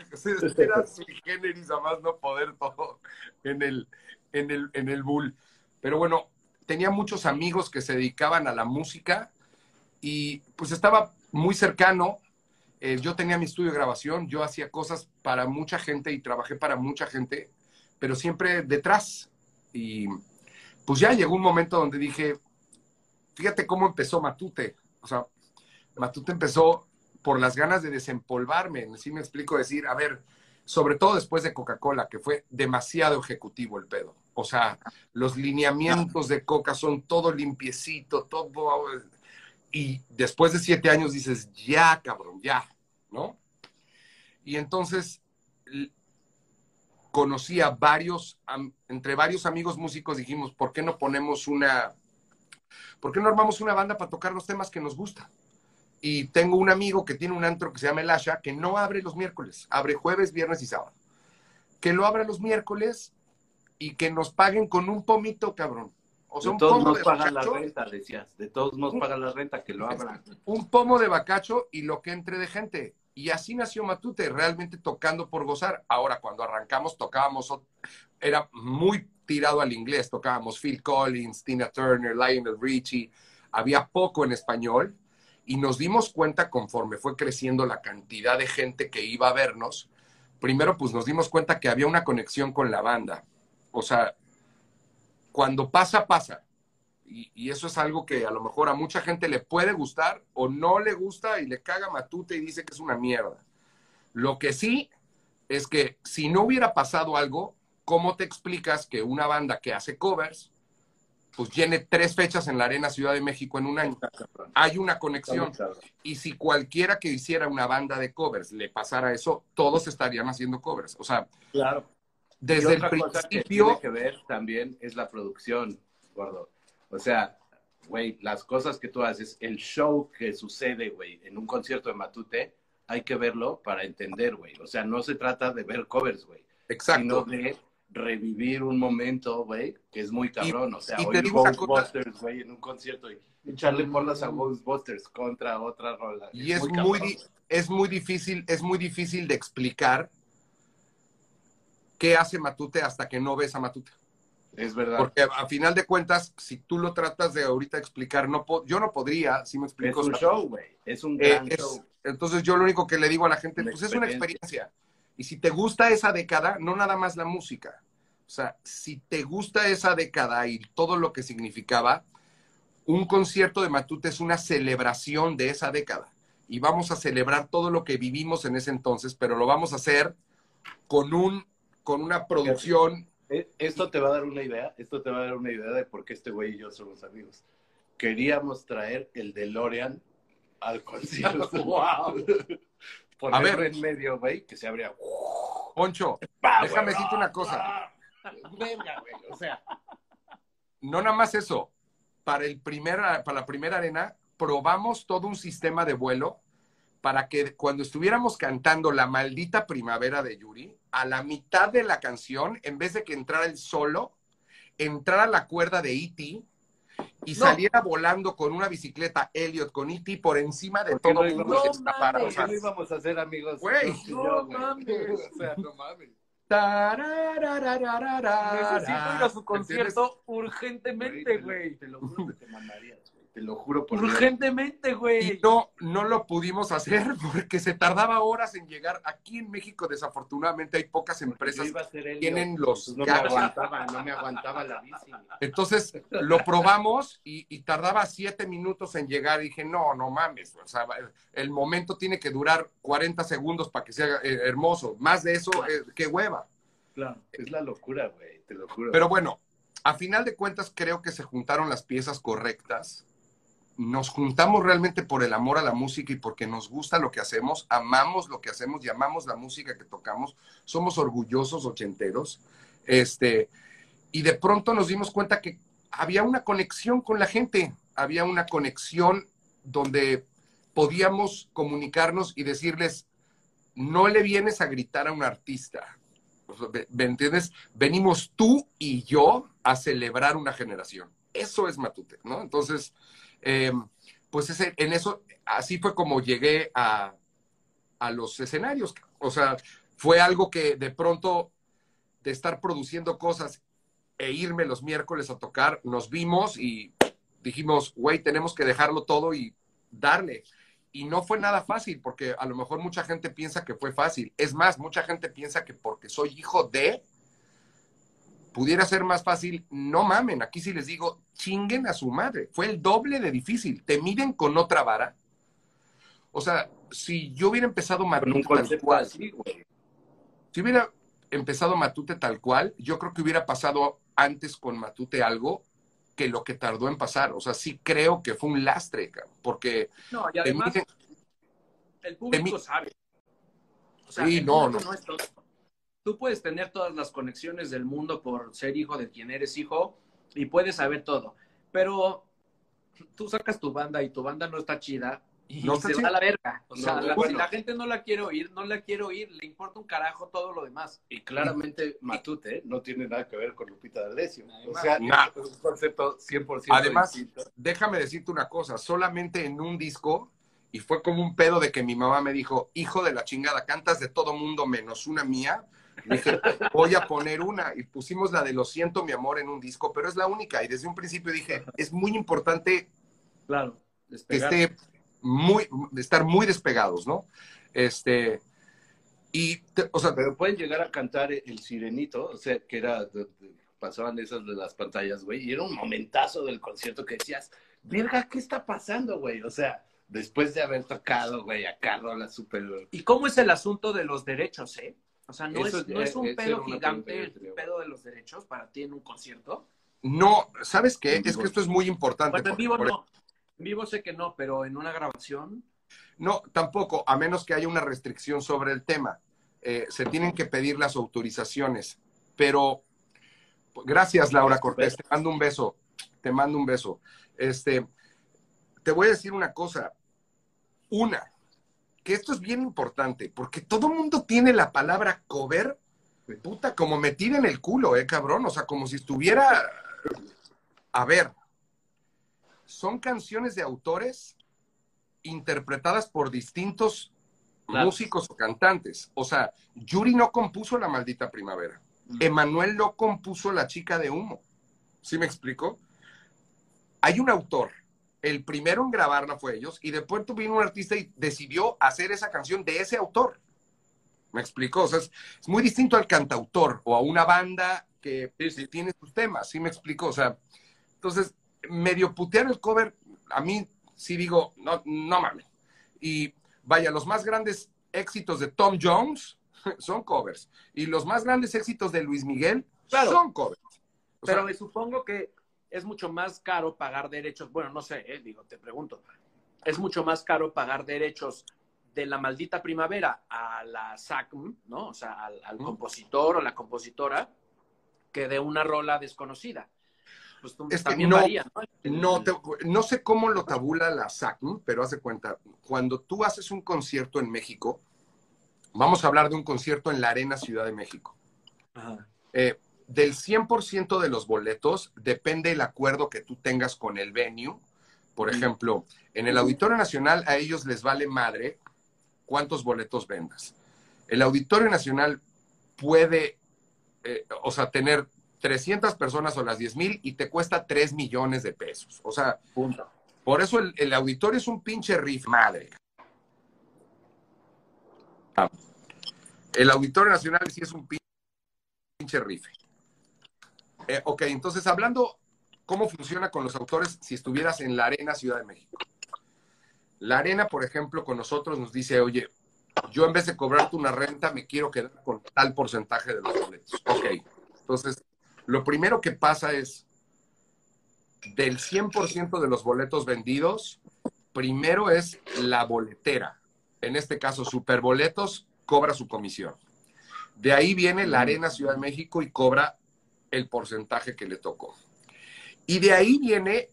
era sui generis a más no poder todo en el, en el, en el bull. Pero bueno, tenía muchos amigos que se dedicaban a la música y pues estaba muy cercano. Eh, yo tenía mi estudio de grabación, yo hacía cosas para mucha gente y trabajé para mucha gente pero siempre detrás. Y pues ya llegó un momento donde dije, fíjate cómo empezó Matute. O sea, Matute empezó por las ganas de desempolvarme, si me explico decir, a ver, sobre todo después de Coca-Cola, que fue demasiado ejecutivo el pedo. O sea, los lineamientos de Coca son todo limpiecito, todo... Y después de siete años dices, ya, cabrón, ya, ¿no? Y entonces conocí a varios, entre varios amigos músicos dijimos, ¿por qué no ponemos una, ¿por qué no armamos una banda para tocar los temas que nos gustan? Y tengo un amigo que tiene un antro que se llama El Asha, que no abre los miércoles, abre jueves, viernes y sábado. Que lo abra los miércoles y que nos paguen con un pomito, cabrón. O sea, de todos nos pagan la renta, decías. De todos nos pagan la renta, que lo abran. Un pomo de bacacho y lo que entre de gente. Y así nació Matute, realmente tocando por gozar. Ahora, cuando arrancamos, tocábamos, era muy tirado al inglés, tocábamos Phil Collins, Tina Turner, Lionel Richie, había poco en español y nos dimos cuenta conforme fue creciendo la cantidad de gente que iba a vernos, primero pues nos dimos cuenta que había una conexión con la banda. O sea, cuando pasa, pasa. Y, eso es algo que a lo mejor a mucha gente le puede gustar o no le gusta y le caga matute y dice que es una mierda. Lo que sí es que si no hubiera pasado algo, ¿cómo te explicas que una banda que hace covers, pues llene tres fechas en la Arena Ciudad de México en un año? Hay una conexión. Y si cualquiera que hiciera una banda de covers le pasara eso, todos estarían haciendo covers. O sea, claro. desde el principio... que ver también es la producción, Gordo. O sea, güey, las cosas que tú haces, el show que sucede, güey, en un concierto de Matute, hay que verlo para entender, güey. O sea, no se trata de ver covers, güey. Exacto. Sino de revivir un momento, güey, que es muy cabrón. o sea, oír Ghostbusters, güey, en un concierto y echarle bolas a Ghostbusters contra otra rola. Y es, muy, es muy difícil, es muy difícil de explicar qué hace Matute hasta que no ves a Matute. Es verdad. Porque a final de cuentas, si tú lo tratas de ahorita explicar, no yo no podría, si me explico. Es un show, güey. Es un eh. Entonces yo lo único que le digo a la gente, pues es una experiencia. Y si te gusta esa década, no nada más la música. O sea, si te gusta esa década y todo lo que significaba, un concierto de Matute es una celebración de esa década. Y vamos a celebrar todo lo que vivimos en ese entonces, pero lo vamos a hacer con un con una producción esto te va a dar una idea, esto te va a dar una idea de por qué este güey y yo somos amigos. Queríamos traer el DeLorean al concierto. ¡Wow! a ver, en medio, güey, que se abría. Poncho, déjame decirte una cosa. Venga, güey, o sea. No nada más eso. Para, el primer, para la primera arena, probamos todo un sistema de vuelo para que cuando estuviéramos cantando la maldita primavera de Yuri, a la mitad de la canción, en vez de que entrara el solo, entrara la cuerda de E.T. y saliera volando con una bicicleta Elliot con E.T. por encima de todo el mundo. No, no, no íbamos a hacer amigos. Güey, no, mames. o sea, no mames. Necesito ir a su concierto urgentemente, güey. Te lo juro que te mandarías te lo juro por Urgentemente, güey. Y no, no lo pudimos hacer porque se tardaba horas en llegar. Aquí en México, desafortunadamente, hay pocas empresas que tienen los no me aguantaba, no me aguantaba la bici. Entonces, lo probamos y, tardaba siete minutos en llegar. Y dije, no, no mames. O sea, el momento tiene que durar 40 segundos para que sea eh, hermoso. Más de eso, eh, qué hueva. Claro, es la locura, güey, te lo juro. Pero bueno, a final de cuentas creo que se juntaron las piezas correctas nos juntamos realmente por el amor a la música y porque nos gusta lo que hacemos, amamos lo que hacemos y amamos la música que tocamos, somos orgullosos ochenteros, este, y de pronto nos dimos cuenta que había una conexión con la gente, había una conexión donde podíamos comunicarnos y decirles, no le vienes a gritar a un artista, ¿me entiendes? Venimos tú y yo a celebrar una generación. Eso es Matute, ¿no? Entonces, Em, pues en eso, así fue como llegué a, a los escenarios. O sea, fue algo que de pronto, de estar produciendo cosas e irme los miércoles a tocar, nos vimos y dijimos, güey, tenemos que dejarlo todo y darle. Y no fue nada fácil, porque a lo mejor mucha gente piensa que fue fácil. Es más, mucha gente piensa que porque soy hijo de, pudiera ser más fácil, no mamen, aquí sí les digo, chinguen a su madre. Fue el doble de difícil. Te miden con otra vara. O sea, si yo hubiera empezado Con un Matute tal cual, así, si hubiera empezado Matute tal cual, yo creo que hubiera pasado antes con Matute algo que lo que tardó en pasar. O sea, sí creo que fue un lastre, porque No, y además, emiten- el público sabe. O sea, Sí, el no, público es tonto. Tú puedes tener todas las conexiones del mundo por ser hijo de quien eres hijo y puedes saber todo. Pero tú sacas tu banda y tu banda no está chida y No está se chida. va a la verga. O sea, No, la- bueno. si la gente no la quiere oír, no la quiere oír, le importa un carajo todo lo demás. Y claramente Matute no tiene nada que ver con Lupita D'Alessio. O sea, nah. es un concepto 100% Además, distinto. déjame decirte una cosa, solamente en un disco, y fue como un pedo de que mi mamá me dijo, hijo de la chingada, cantas de todo mundo menos una mía. Dije, voy a poner una. Y pusimos la de Lo siento, mi amor, en un disco, pero es la única. Y desde un principio dije, es muy importante Claro. que despegar. esté muy, de estar muy despegados, ¿no? Este, y, te- o sea, Pero pueden llegar a cantar el sirenito, o sea, que era, de- de- pasaban esas de las pantallas, güey, y era un momentazo del concierto que decías, verga, ¿qué está pasando, güey? O sea, después de haber tocado, güey, acá rola súper... ¿Y cómo es el asunto de los derechos, eh? O sea, no, Eso es, no es- es un pedo gigante el pedo de los derechos para ti en un concierto. no, ¿sabes qué? En Es vivo. que esto es muy importante. Bueno, en vivo por no. En vivo sé que no, pero en una grabación. No, tampoco, a menos que haya una restricción sobre el tema. Eh, se tienen que pedir las autorizaciones. Pero, gracias, Laura Cortés, te mando un beso. Te mando un beso. Este, te voy a decir una cosa. Una, que esto es bien importante, porque todo mundo tiene la palabra cover, puta, como metida en el culo, eh, cabrón. O sea, como si estuviera. A ver, son canciones de autores interpretadas por distintos Claro. músicos o cantantes. O sea, Yuri no compuso La Maldita Primavera. Mm. Emanuel no compuso La Chica de Humo. ¿Sí me explico? Hay un autor. El primero en grabarla fue ellos y después vino un artista y decidió hacer esa canción de ese autor. ¿Me explico? O sea, es, es muy distinto al cantautor o a una banda que tiene sus temas. ¿Sí me explico? O sea, entonces, medio putear el cover, a mí sí digo, no, no mames. Y vaya, los más grandes éxitos de Tom Jones son covers. Y los más grandes éxitos de Luis Miguel Claro. son covers. O sea, Pero me supongo que es mucho más caro pagar derechos. Bueno, no sé, eh, digo, te pregunto. Es mucho más caro pagar derechos de la maldita primavera a la SACM, ¿no? O sea, al, compositor o la compositora, que de una rola desconocida. Pues tú- Es que también no- varía, ¿no? no, te- no sé cómo lo tabula la SACM, pero haz de cuenta, cuando tú haces un concierto en México, vamos a hablar de un concierto en la Arena Ciudad de México. Ajá. Eh, del 100% de los boletos depende el acuerdo que tú tengas con el venue. Por ejemplo, en el Auditorio Nacional a ellos les vale madre cuántos boletos vendas. El Auditorio Nacional puede, eh, o sea, tener 300 personas o las 10 mil y te cuesta 3 millones de pesos. O sea, Punto. por eso el, el auditorio es un pinche riff madre. El Auditorio Nacional sí es un pinche riff. Eh, ok, entonces hablando cómo funciona con los autores si estuvieras en la Arena Ciudad de México. La Arena, por ejemplo, con nosotros nos dice, oye, yo en vez de cobrarte una renta, me quiero quedar con tal porcentaje de los boletos. Ok, entonces, lo primero que pasa es, del 100% de los boletos vendidos, primero es la boletera. En este caso, Superboletos cobra su comisión. De ahí viene la Arena Ciudad de México y cobra el porcentaje que le tocó. Y de ahí viene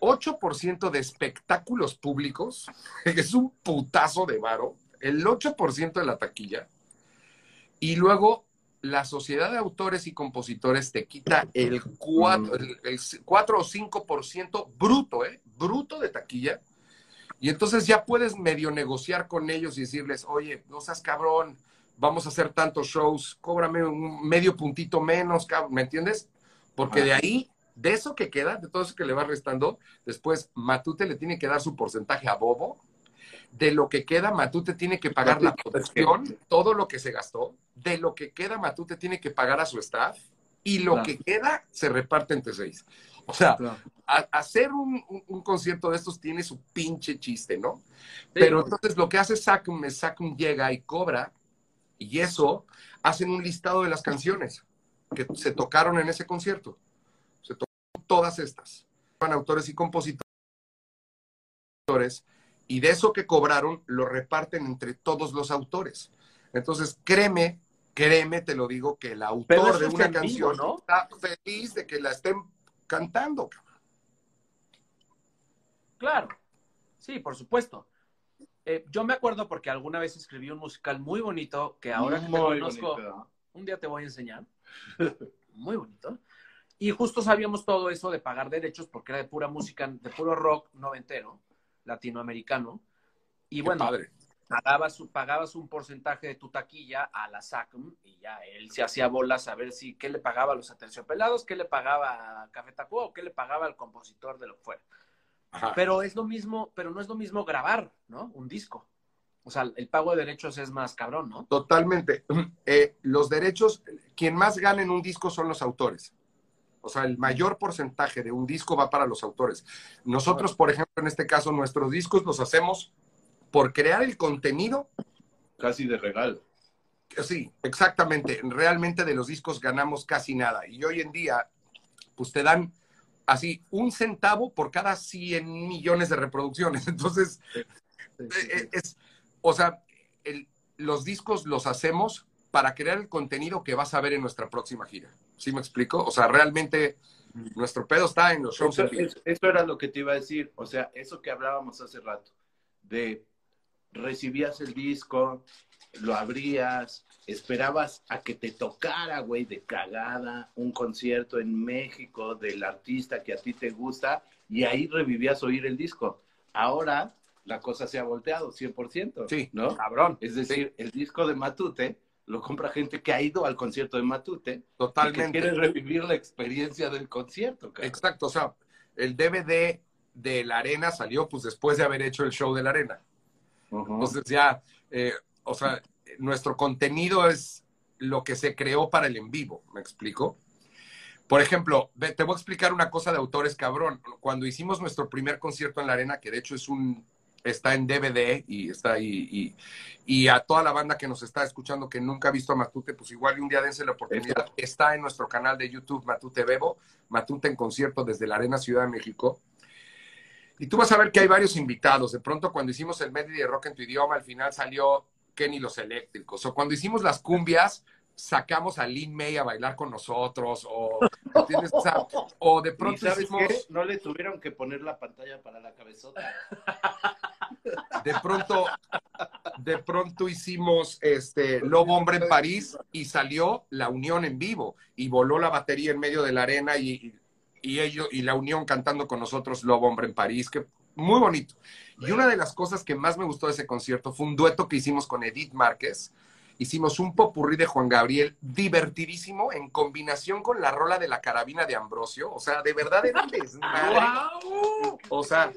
8% de espectáculos públicos, que es un putazo de varo, el 8% de la taquilla. Y luego la sociedad de autores y compositores te quita el 4, el, el 4 o 5% bruto, ¿eh? Bruto de taquilla. Y entonces ya puedes medio negociar con ellos y decirles, oye, no seas cabrón, vamos a hacer tantos shows, cóbrame un medio puntito menos, ¿me entiendes? Porque de ahí, de eso que queda, de todo eso que le va restando, después Matute le tiene que dar su porcentaje a Bobo. De lo que queda, Matute tiene que pagar la producción, todo lo que se gastó. De lo que queda, Matute tiene que pagar a su staff. Y lo Claro. que queda se reparte entre seis. O sea, hacer un, concierto de estos tiene su pinche chiste, ¿no? Pero entonces lo que hace Sacum es Sacum llega y cobra, y eso hacen un listado de las canciones que se tocaron en ese concierto. Se tocaron todas estas. Van autores y compositores, y de eso que cobraron lo reparten entre todos los autores. Entonces, créeme, créeme, te lo digo, que el autor de una canción está feliz de que la estén cantando. Claro, sí, por supuesto. Eh, yo me acuerdo porque alguna vez escribí un musical muy bonito que ahora que te conozco, un día te voy a enseñar. muy bonito. Y justo sabíamos todo eso de pagar derechos porque era de pura música, de puro rock noventero, latinoamericano. Y bueno, pagabas, pagabas un porcentaje de tu taquilla a la SACM y ya él se hacía bolas a ver si qué le pagaba a los aterciopelados, qué le pagaba a Café Tacuba o qué le pagaba al compositor de lo que fuera. Pero es lo mismo, pero no es lo mismo grabar, ¿no? Un disco. O sea, el pago de derechos es más cabrón, ¿no? Totalmente. Eh, los derechos, quien más gana en un disco son los autores. O sea, el mayor porcentaje de un disco va para los autores. Nosotros, por ejemplo, en este caso, nuestros discos los hacemos por crear el contenido. Casi de regalo. Sí, exactamente. Realmente de los discos ganamos casi nada. Y hoy en día, pues te dan así un centavo por cada 100 millones de reproducciones. Entonces, eh, es, o sea, los discos los hacemos para crear el contenido que vas a ver en nuestra próxima gira. ¿Sí me explico? O sea, realmente nuestro pedo está en los shows. Eso, eso, era lo que te iba a decir. O sea, eso que hablábamos hace rato, de recibías el disco, lo abrías, esperabas a que te tocara, güey, de cagada, un concierto en México del artista que a ti te gusta y ahí revivías oír el disco. Ahora la cosa se ha volteado 100%. Sí, ¿no? Cabrón. Es decir, el disco de Matute lo compra gente que ha ido al concierto de Matute. Totalmente. que quiere revivir la experiencia del concierto. Exacto, o sea, el DVD de la arena salió pues después de haber hecho el show de la arena. Entonces ya, eh, o sea, nuestro contenido es lo que se creó para el en vivo, ¿me explico? Por ejemplo, te voy a explicar una cosa de autores cabrón. Cuando hicimos nuestro primer concierto en la arena, que de hecho es un, está en DVD y está ahí, y, y, a toda la banda que nos está escuchando que nunca ha visto a Matute, pues igual un día dense la oportunidad. Está en nuestro canal de YouTube Matute Bebo, Matute en concierto desde la Arena Ciudad de México. Y tú vas a ver que hay varios invitados. De pronto, cuando hicimos el medley de rock en tu idioma, al final salió Kenny los Eléctricos. O cuando hicimos las cumbias, sacamos a Lin May a bailar con nosotros. O, o, de pronto hicimos... No le tuvieron que poner la pantalla para la cabezota. De pronto, de pronto hicimos este Lobo Hombre en París y salió la Unión en vivo y voló la batería en medio de la arena y y ellos y la unión cantando con nosotros Lobo Hombre en París, que muy bonito. Y una de las cosas que más me gustó de ese concierto fue un dueto que hicimos con Edith Márquez. Hicimos un popurrí de Juan Gabriel divertidísimo en combinación con la rola de la carabina de Ambrosio. O sea, de verdad era ¡Wow! O sea,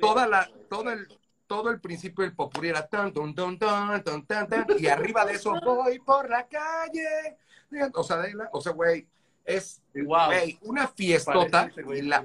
toda la, todo el, todo el principio del popurrí era tan, tan, tan, tan, tan, tan, tan, y arriba de eso voy por la calle. O sea, o sea, güey, es una fiestota. y, la,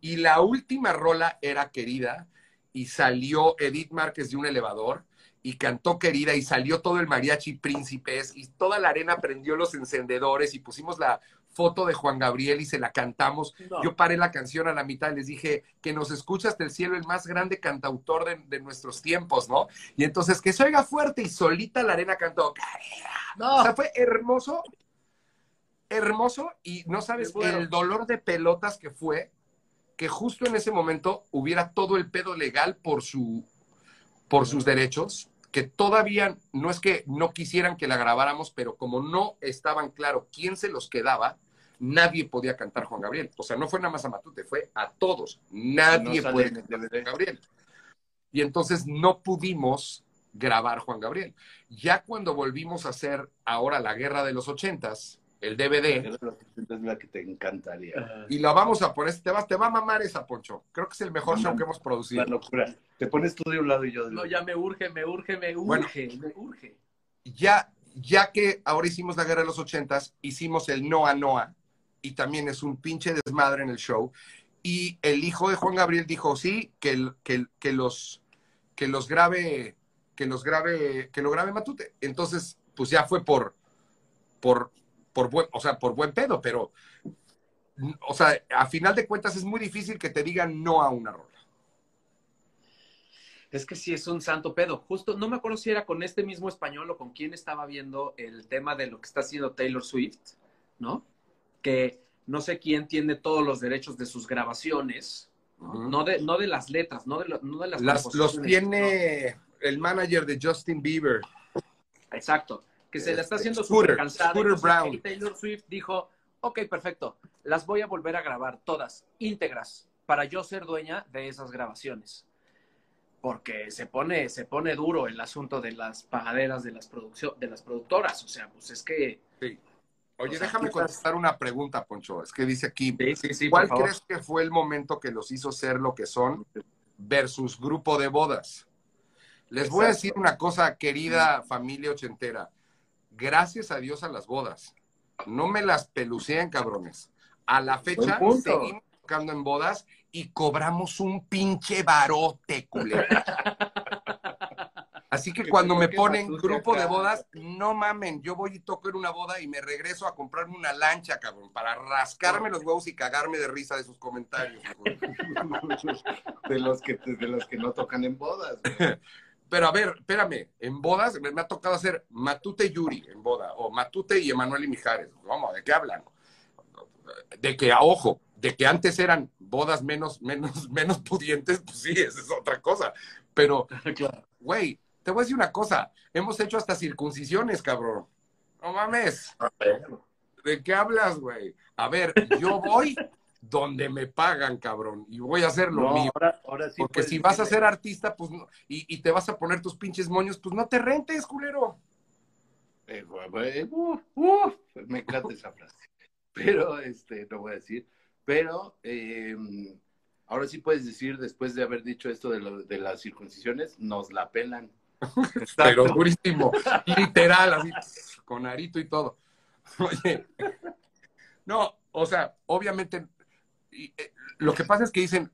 y la última rola era querida y salió Edith Márquez de un elevador y cantó querida y salió todo el mariachi príncipes y toda la arena prendió los encendedores y pusimos la foto de Juan Gabriel y se la cantamos. Yo paré la canción a la mitad y les dije que nos escucha hasta el cielo el más grande cantautor de, nuestros tiempos, ¿no? Y entonces que se oiga fuerte y solita la arena cantó. O sea, fue hermoso hermoso y no sabes el dolor de pelotas que fue que justo en ese momento hubiera todo el pedo legal por su por sus derechos, que todavía no es que no quisieran que la grabáramos, pero como no estaban claro quién se los quedaba, nadie podía cantar Juan Gabriel. O sea, no fue nada más a Matute, fue a todos. Nadie puede cantar Juan Gabriel. Y entonces no pudimos grabar Juan Gabriel. Ya cuando volvimos a hacer ahora la guerra de los ochentas, el DVD. Es la que te encantaría. Y la vamos a poner, te va, te va a mamar esa, Poncho. Creo que es el mejor show que hemos producido. La locura. Te pones tú de un lado y yo No, ya me urge, me urge, me urge, me urge. Ya, ya que ahora hicimos la guerra de los ochentas, hicimos el Noa Noa y también es un pinche desmadre en el show. Y el hijo de Juan Gabriel dijo, sí, que, que, que los, que los grabe, que los grabe, que lo grabe Matute. Entonces, pues ya fue por, por, por buen, o sea, por buen pedo, pero, o sea, a final de cuentas es muy difícil que te digan no a una rola. Es que sí es un santo pedo. Justo, no me acuerdo si era con este mismo español o con quién estaba viendo el tema de lo que está haciendo Taylor Swift, ¿no? Que no sé quién tiene todos los derechos de sus grabaciones, ¿no? No de, no de las letras, no de, lo- no de las Las, los tiene el manager de Justin Bieber. Exacto. Que se le está Este, haciendo súper cansada. Scooter Entonces, Brown. ahí Taylor Swift dijo, ok, perfecto, las voy a volver a grabar todas, íntegras, para yo ser dueña de esas grabaciones. Porque se pone, se pone duro el asunto de las pagaderas de las, de las productoras. O sea, pues es que... Sí. O Oye, sea, déjame contestar una pregunta, Poncho. Es que dice aquí, Sí, sí, sí, ¿cuál crees que fue el momento que los hizo ser lo que son versus grupo de bodas? Les voy a decir una cosa, querida familia ochentera. Gracias a Dios a las bodas. No me las pelucean, cabrones. A la fecha seguimos tocando en bodas y cobramos un pinche barote, culero. Así que cuando me ponen grupo de bodas, no mamen, yo voy y toco en una boda y me regreso a comprarme una lancha, cabrón, para rascarme los huevos y cagarme de risa de sus comentarios. cabrón. De los que, de los que no tocan en bodas. güey. Pero a ver, espérame, en bodas me, me ha tocado hacer Matute Yuri en boda, o Matute y Emanuel y Mijares. ¿Cómo? ¿De qué hablan? De que, a ojo, de que antes eran bodas menos, menos, menos pudientes, pues sí, esa es otra cosa. Pero, güey, te voy a decir una cosa, hemos hecho hasta circuncisiones, cabrón. No mames. ¿De qué hablas, güey? A ver, yo voy donde me pagan, cabrón, y voy a hacer lo No, mío. ahora, ahora sí. Porque si vas a ser artista, pues no, y, y te vas a poner tus pinches moños, pues no te rentes, culero. Eh, uh, uh, me encanta esa frase. Pero, este, no voy a decir. Pero, eh, ahora sí puedes decir, después de haber dicho esto de, lo- de las circuncisiones, nos la pelan. Pero durísimo, literal, así, con arito y todo. Oye, no, o sea, obviamente, y, eh, lo que pasa es que dicen,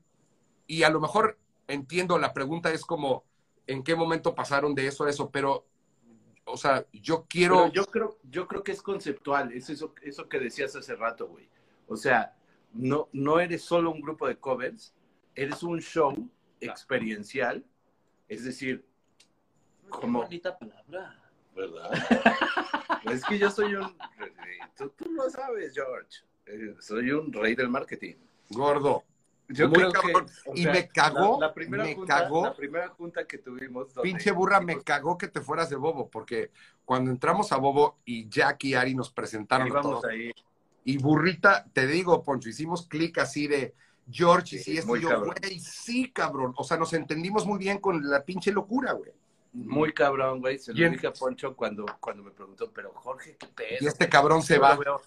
y a lo mejor entiendo, la pregunta es como, ¿en qué momento pasaron de eso a eso? Pero, o sea, yo quiero... Pero yo creo, yo creo que es conceptual, es eso, eso que decías hace rato, güey. O sea, no, no eres solo un grupo de covers, eres un show experiencial, es decir, como, bonita palabra. ¿verdad? es que yo soy un, tú, tú lo sabes, George, Eh, soy un rey del marketing. Gordo. Yo Muy creo cabrón. Y sea, me cagó, la, la primera me junta, cagó. la primera junta que tuvimos. donde Pinche burra, me cagó que te fueras de Bobo, porque cuando entramos a Bobo y Jack y Ari nos presentaron a todos, ahí. y burrita, te digo, Poncho, hicimos clic así de George y Sí, si esto y yo, cabrón. güey, sí, cabrón. O sea, nos entendimos muy bien con la pinche locura, güey. Muy cabrón, güey. Se lo dije a Poncho cuando, cuando me preguntó, pero Jorge, ¿qué pedo? Y este cabrón se Yo va. Lo veo,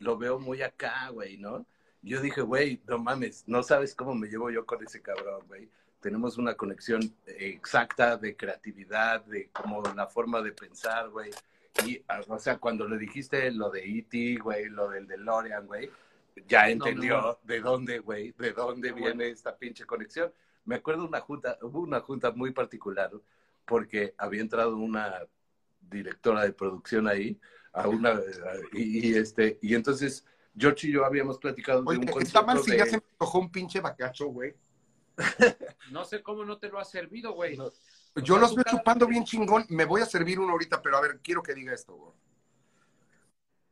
lo veo muy acá, güey, ¿no? Yo dije, güey, no mames, no sabes cómo me llevo yo con ese cabrón, güey. Tenemos una conexión exacta de creatividad, de como la forma de pensar, güey. Y, o sea, cuando le dijiste lo de E.T., güey, lo del DeLorean, güey, ya entendió no. de dónde, güey, de dónde viene bueno. esta pinche conexión. Me acuerdo una junta, hubo una junta muy particular porque había entrado una directora de producción ahí, a una, y, y, este, y entonces George y yo habíamos platicado de Oye, un está mal si de... ya se me antojó un pinche bacacho, güey. No sé cómo no te lo ha servido, güey. No, Yo los veo chupando bien chingón. Me voy a servir uno ahorita, pero a ver, quiero que diga esto, güey.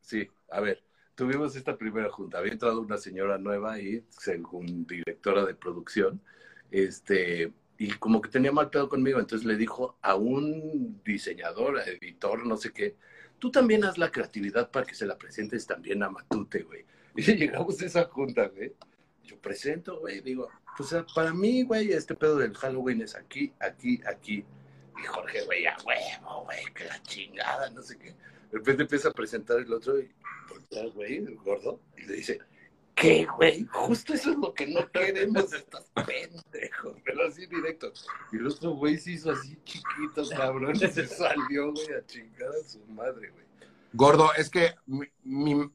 Sí, a ver, tuvimos esta primera junta. Había entrado una señora nueva y según directora de producción, este, y como que tenía mal pedo conmigo, entonces le dijo a un diseñador, editor, no sé qué, tú también haz la creatividad para que se la presentes también a Matute, güey. Y llegamos a esa junta, güey. Yo presento, güey, digo, pues para mí, güey, este pedo del Halloween es aquí, aquí, aquí. Y Jorge, güey, a huevo, güey, que la chingada, no sé qué. De repente empieza a presentar el otro y güey, gordo, y le dice, ¿qué, güey? Justo eso es lo que no queremos, estás pendejo, pero así directo. Y el otro güey se hizo así chiquito, cabrón, y se salió, güey, a chingar a su madre, güey. Gordo, es que mi, mi-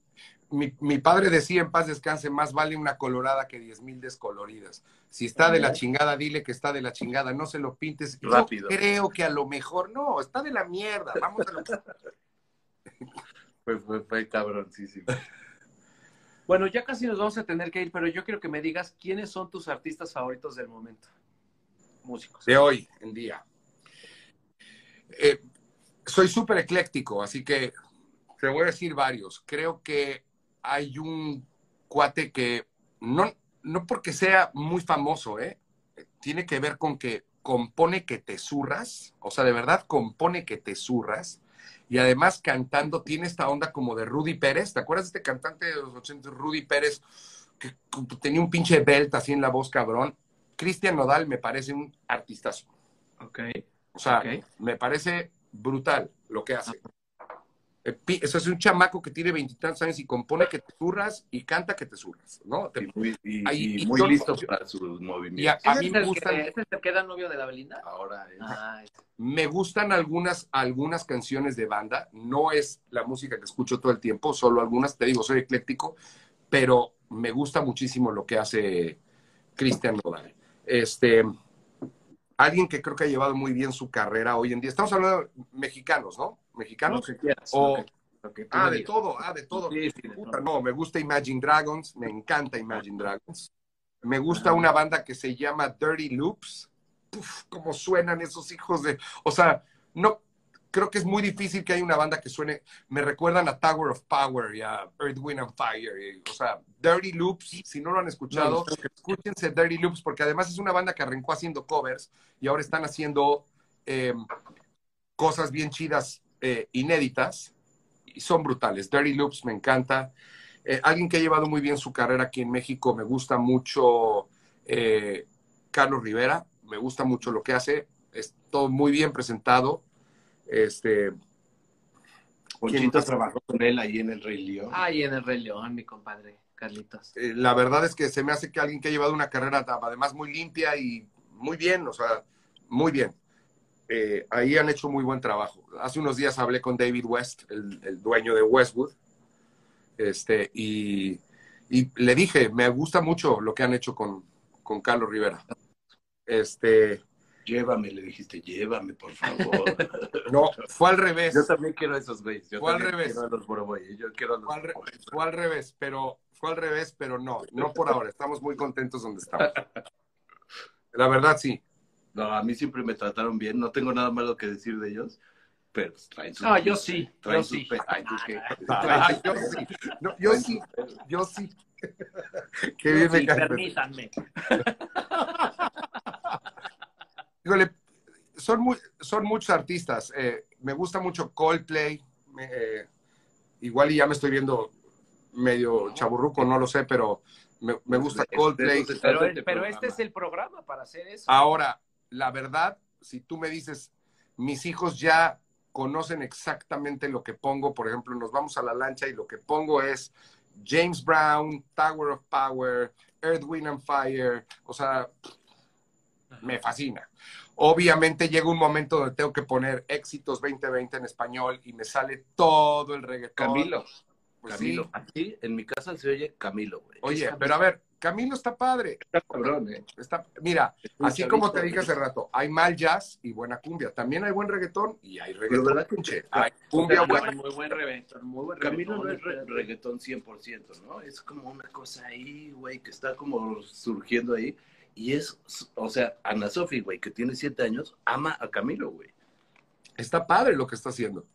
mi, mi padre decía en paz descanse, más vale una colorada que diez mil descoloridas. Si está de la chingada, dile que está de la chingada, no se lo pintes. Yo Rápido. creo que a lo mejor no, está de la mierda. Vamos a lo Fue, fue, fue cabroncísimo. Bueno, ya casi nos vamos a tener que ir, pero yo quiero que me digas quiénes son tus artistas favoritos del momento. Músicos. de hoy en día. Eh, soy súper ecléctico, así que te voy a decir varios. Creo que hay un cuate que no, no porque sea muy famoso, ¿eh? tiene que ver con que compone que te zurras, o sea, de verdad compone que te zurras. Y además cantando tiene esta onda como de Rudy Pérez. ¿Te acuerdas de este cantante de los 80, Rudy Pérez, que tenía un pinche belt así en la voz cabrón? Cristian Nodal me parece un artistazo. Ok. O sea, me parece brutal lo que hace. Eh, Eso es un chamaco que tiene veintitantos años y compone que te zurras y canta que te zurras, ¿no? Te- Y muy, y- Ahí- y y muy yo- listo para sus y a, movimientos. a ¿Ese mí es me gustan, que, ese es el que era novio de la Belinda? Ahora es- Ah, me gustan algunas, algunas canciones de banda. No es la música que escucho todo el tiempo, solo algunas. Te digo, soy ecléctico, pero me gusta muchísimo lo que hace Cristian Nodal. Este, alguien que creo que ha llevado muy bien su carrera hoy en día. Estamos hablando de mexicanos, ¿no? Lo Mexicanos. que quieras. O- lo que- lo que tú Ah, de digas. todo, ah, de todo. Sí, sí, de Puta, todo. no, me gusta Imagine Dragons, me encanta Imagine Dragons. Me gusta una banda que se llama Dirty Loops. Uf, cómo suenan esos hijos de. O sea, no. Creo que es muy difícil que haya una banda que suene. Me recuerdan a Tower of Power y a Earth, Wind and Fire. y- o sea, Dirty Loops, si no lo han escuchado, no. escúchense Dirty Loops, porque además es una banda que arrancó haciendo covers y ahora están haciendo eh, cosas bien chidas, eh, inéditas, y son brutales. Dirty Loops me encanta. Eh, alguien que ha llevado muy bien su carrera aquí en México, me gusta mucho eh, Carlos Rivera, me gusta mucho lo que hace, es todo muy bien presentado. Este, trabajó con él ahí en el Rey León. Ay, en el Rey León, mi compadre, Carlitos. eh, la verdad es que se me hace que alguien que ha llevado una carrera además muy limpia y muy bien, o sea, muy bien. Eh, ahí han hecho muy buen trabajo. Hace unos días hablé con David West, el, el dueño de Westwood, este, y, y le dije, me gusta mucho lo que han hecho con, con Carlos Rivera. Este, Llévame, le dijiste, llévame, por favor. no, fue al revés. Yo también quiero a esos güeyes. Yo Fue al revés. quiero a los Boroboy. Yo quiero a los Fue al, re- Boroboy. fue al revés, pero fue al revés, pero no, no por ahora. Estamos muy contentos donde estamos. La verdad, sí. No, a mí siempre me trataron bien. No tengo nada malo que decir de ellos. Pero pues, traen sus... No, yo sí, Traen yo sus sí. pe- Ay, ¿tú qué? Ah, yo sí. No, yo sí, yo sí. Qué bien me Sí, cae. permítanme. Híjole, son, muy, son muchos artistas. Eh, me gusta mucho Coldplay. me- eh, igual y ya me estoy viendo medio chaburruco, no lo sé, pero me, me gusta De- de Coldplay. Pero, este es el programa para hacer eso. Ahora, la verdad, si tú me dices, mis hijos ya conocen exactamente lo que pongo, por ejemplo, nos vamos a la lancha y lo que pongo es James Brown, Tower of Power, Earth, Wind and Fire, o sea, me fascina. Obviamente llega un momento donde tengo que poner éxitos 2020 en español y me sale todo el reggaetón. Camilo. Pues sí. Camilo. Aquí en mi casa se oye Camilo, güey. Oye, pero a ver, Camilo está padre. Está cabrón, ¿eh? Está, mira, así como te dije hace rato, hay mal jazz y buena cumbia. También hay buen reggaetón y hay reggaetón. ¿verdad pinche. Hay cumbia Camilo- buena. Muy buen reggaetón, muy buen Camilo no es reggaetón. re- reggaetón 100%, ¿no? Es como una cosa ahí, güey, que está como surgiendo ahí. Y es, o sea, Ana Sofi, güey, que tiene siete años, ama a Camilo, güey. Está padre lo que está haciendo.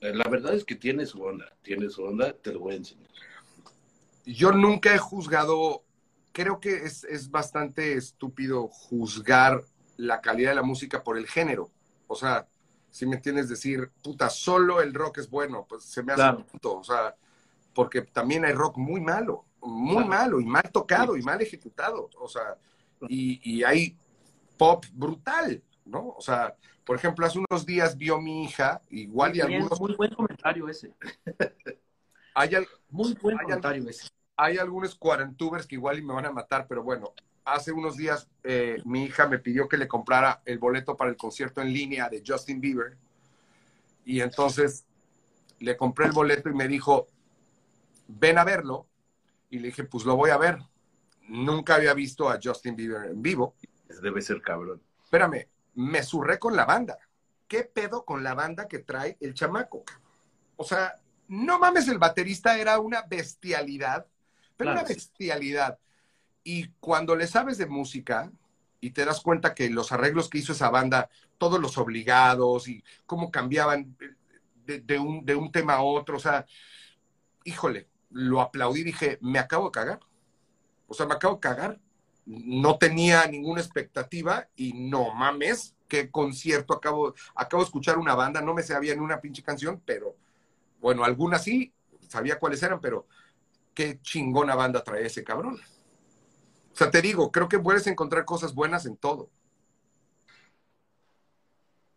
Eh, La verdad es que tiene su onda, tiene su onda, te lo voy a enseñar. Yo nunca he juzgado, creo que es, es bastante estúpido juzgar la calidad de la música por el género. O sea, si me entiendes decir, puta, solo el rock es bueno, pues se me hace Claro. tonto. O sea, porque también hay rock muy malo, muy Claro. malo y mal tocado y mal ejecutado. O sea, y, y hay pop brutal, ¿no? O sea, por ejemplo, hace unos días vio mi hija, igual y algunos, Muy buen comentario ese. hay, al- Muy buen Hay comentario ese. hay algunos cuarentubers que igual y me van a matar, pero bueno, hace unos días eh, mi hija me pidió que le comprara el boleto para el concierto en línea de Justin Bieber y entonces le compré el boleto y me dijo, ven a verlo. Y le dije, pues lo voy a ver. Nunca había visto a Justin Bieber en vivo. Debe ser cabrón. Espérame, me surré con la banda. ¿Qué pedo con la banda que trae el chamaco? O sea, no mames, el baterista era una bestialidad, pero Claro, una bestialidad. Y cuando le sabes de música y te das cuenta que los arreglos que hizo esa banda, todos los obligados y cómo cambiaban de, de un, de un tema a otro, o sea, híjole, lo aplaudí, dije, me acabo de cagar. O sea, me acabo de cagar. No tenía ninguna expectativa y no mames, qué concierto acabo, acabo de escuchar una banda, no me sabía ni una pinche canción, pero bueno, algunas sí, sabía cuáles eran, pero qué chingona banda trae ese cabrón. O sea, te digo, creo que puedes encontrar cosas buenas en todo.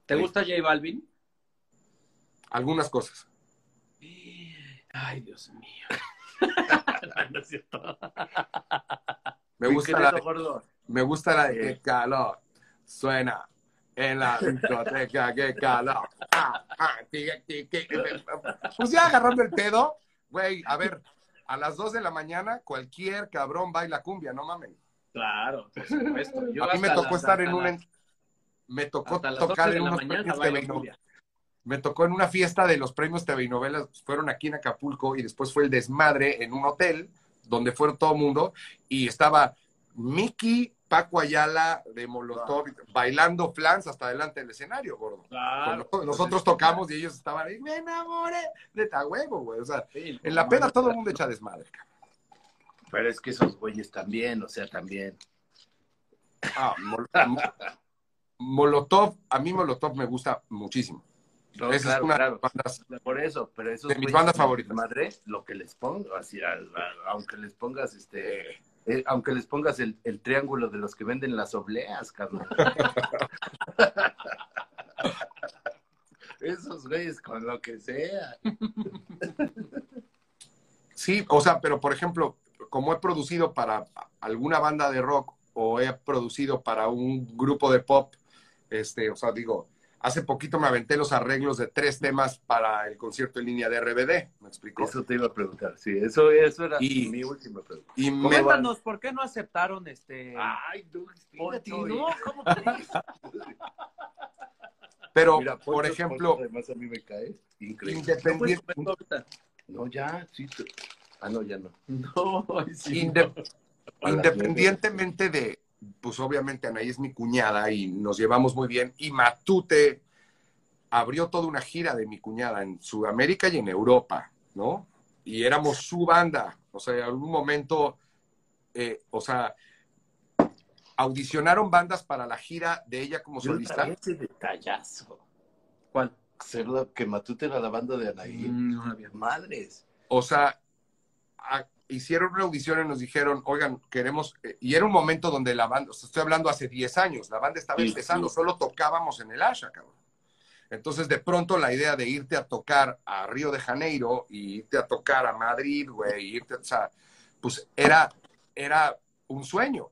¿Te Sí. gusta J Balvin? Algunas cosas. Ay, Dios mío. no es cierto. Me gusta la, gordo. me gusta la de qué calor suena en la discoteca, qué calor. Ah, ah. Pues ya agarrando el pedo, güey, a ver, a las 2 de la mañana cualquier cabrón baila cumbia, no mamen. Claro, por supuesto. Yo a mí me tocó las- estar en un me tocó tocar 12 de en unos premios TV me tocó en una fiesta de los premios TV y novelas, fueron aquí en Acapulco y después fue el desmadre en un hotel donde fueron todo el mundo y estaba Mickey, Paco Ayala de Molotov bailando flans hasta adelante del escenario, gordo. Claro. Nosotros tocamos y ellos estaban ahí, me enamoré de ta huevo, güey. O sea, Sí, en la peda todo el mundo echa desmadre. cabrón. Pero es que esos güeyes también, o sea, también. Ah, Mol- Mo- Molotov, a mí Molotov me gusta muchísimo. No, Esa claro, es una claro. bandas Por eso, pero esos De mis bandas favoritas. Madre, lo que les pongo, así, a- a- aunque les pongas este, eh, aunque les pongas el, el triángulo de los que venden las obleas, cabrón. Esos güeyes con lo que sea. Sí, o sea, pero por ejemplo, como he producido para alguna banda de rock o he producido para un grupo de pop, este, o sea, digo, hace poquito me aventé los arreglos de tres temas para el concierto en línea de RBD, ¿me explico? Eso te iba a preguntar, sí, eso, eso era Y- mi última pregunta. Y ¿por qué no aceptaron este? Ay, tú, no, ¿cómo crees? pero, Mira, por ejemplo, además a mí me cae increíble. independiente, Pues. No, ya, sí. Ah, no, ya no. No, sí. inde- Hola, independientemente de, pues obviamente Anaí es mi cuñada y nos llevamos muy bien, y Matute abrió toda una gira de mi cuñada en Sudamérica y en Europa, ¿no? Y éramos su banda, o sea, en algún momento, eh, o sea, audicionaron bandas para la gira de ella como Yo solista. ese detallazo. ¿Cuál? Ser la que Matute era la banda de Anaí. Mm, No había. Madres. O sea, a- hicieron una audición y nos dijeron, oigan, queremos, eh, y era un momento donde la banda, estoy hablando hace 10 años, la banda estaba Sí, empezando, sí. solo tocábamos en el Asha, cabrón. Entonces, de pronto, la idea de irte a tocar a Río de Janeiro y irte a tocar a Madrid, güey, irte, o sea, pues era, era un sueño.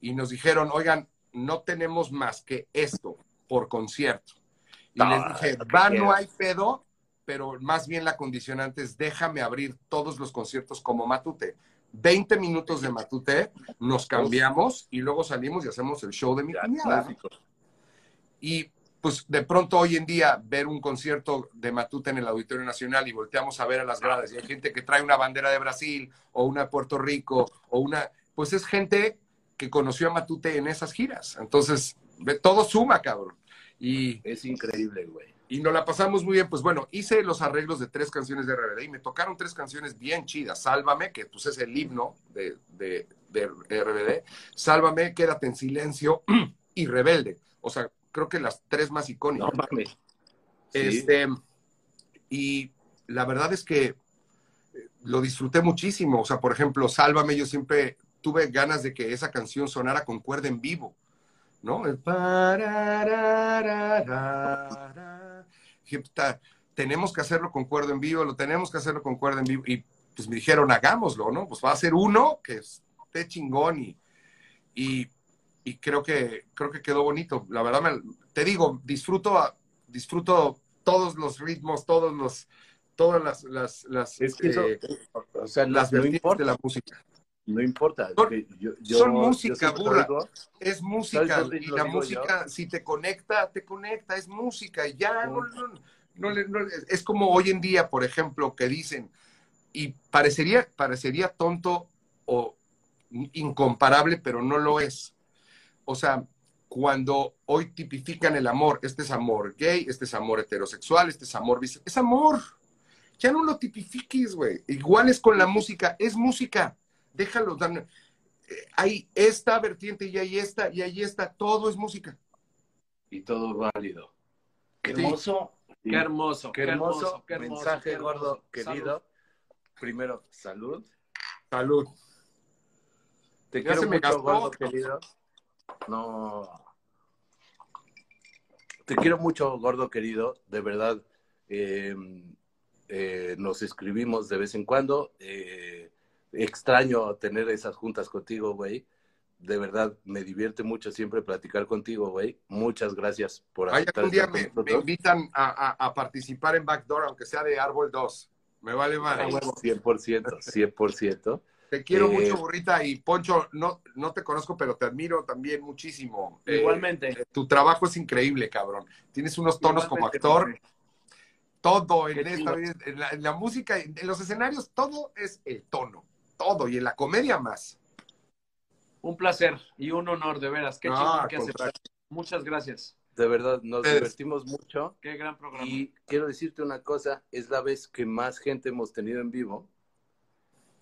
Y nos dijeron, oigan, no tenemos más que esto por concierto. Y No, les dije, va, no hay pedo, pero más bien la condicionante es déjame abrir todos los conciertos como Matute. 20 minutos de Matute, nos cambiamos y luego salimos y hacemos el show de mi cuñada. Y pues de pronto hoy en día ver un concierto de Matute en el Auditorio Nacional y volteamos a ver a las gradas y hay gente que trae una bandera de Brasil o una de Puerto Rico o una, pues es gente que conoció a Matute en esas giras. Entonces, todo suma, cabrón. Y, Es increíble, güey. Y nos la pasamos muy bien. Pues bueno, hice los arreglos de tres canciones de RBD y me tocaron tres canciones bien chidas. Sálvame, que pues es el himno de, de, de RBD. Sálvame, Quédate en silencio y Rebelde. O sea, creo que las tres más No icónicas. Sí. Este, y la verdad es que eh, lo disfruté muchísimo. O sea, por ejemplo, Sálvame, yo siempre tuve ganas de que esa canción sonara con cuerda en vivo, ¿no? El "Puta, tenemos que hacerlo con cuerda en vivo, lo tenemos que hacerlo con cuerda en vivo. Y pues me dijeron, hagámoslo, ¿no? Pues va a ser uno que esté chingón y, y, y creo que creo que quedó bonito. La verdad, me- te digo, disfruto, disfruto todos los ritmos, todos los, todas las, las, las, Es que eso, eh, o sea, las no vertientes importa, de la música. No importa. Son- yo- yo- son yo música, burra. digo, Es ¿Sabes música y la música, si te conecta, te conecta, es música y ya no, no, es como hoy en día, por ejemplo, que dicen, y parecería, parecería tonto o incomparable, pero no lo es. O sea, cuando hoy tipifican el amor, este es amor gay, este es amor heterosexual, este es amor bisexual, es amor. Ya no lo tipifiques, güey. Igual es con la música, es música. Déjalo. dan- eh, Hay esta vertiente y hay esta y hay esta, todo es música. y todo válido. Qué Sí. hermoso. Qué hermoso, Qué hermoso, qué hermoso, mensaje qué hermoso. gordo, Salud. querido. Primero, salud. Salud. Te Ya quiero mucho, gastó gordo, querido. No. Te quiero mucho, gordo, querido. De verdad, eh, eh, nos escribimos de vez en cuando. Eh, extraño tener esas juntas contigo, güey. De verdad, me divierte mucho siempre platicar contigo, güey. Muchas gracias por Vaya aceptar un día me, invitan a, a- a participar en Backdoor, aunque sea de Árbol 2. Me vale A madre. huevo, 100%, 100%. Te quiero Eh, mucho, burrita. Y Poncho, no, no te conozco, pero te admiro también muchísimo. Eh, Igualmente. eh, tu trabajo es increíble, cabrón. Tienes unos tonos como actor. Todo en, esta, en, la, en la música, en los escenarios, todo es el tono. Todo. Y en la comedia más. Un placer y un honor, de veras. Qué No, que. Muchas gracias. De verdad, nos divertimos mucho. Qué gran programa. Y quiero decirte una cosa, es la vez que más gente hemos tenido en vivo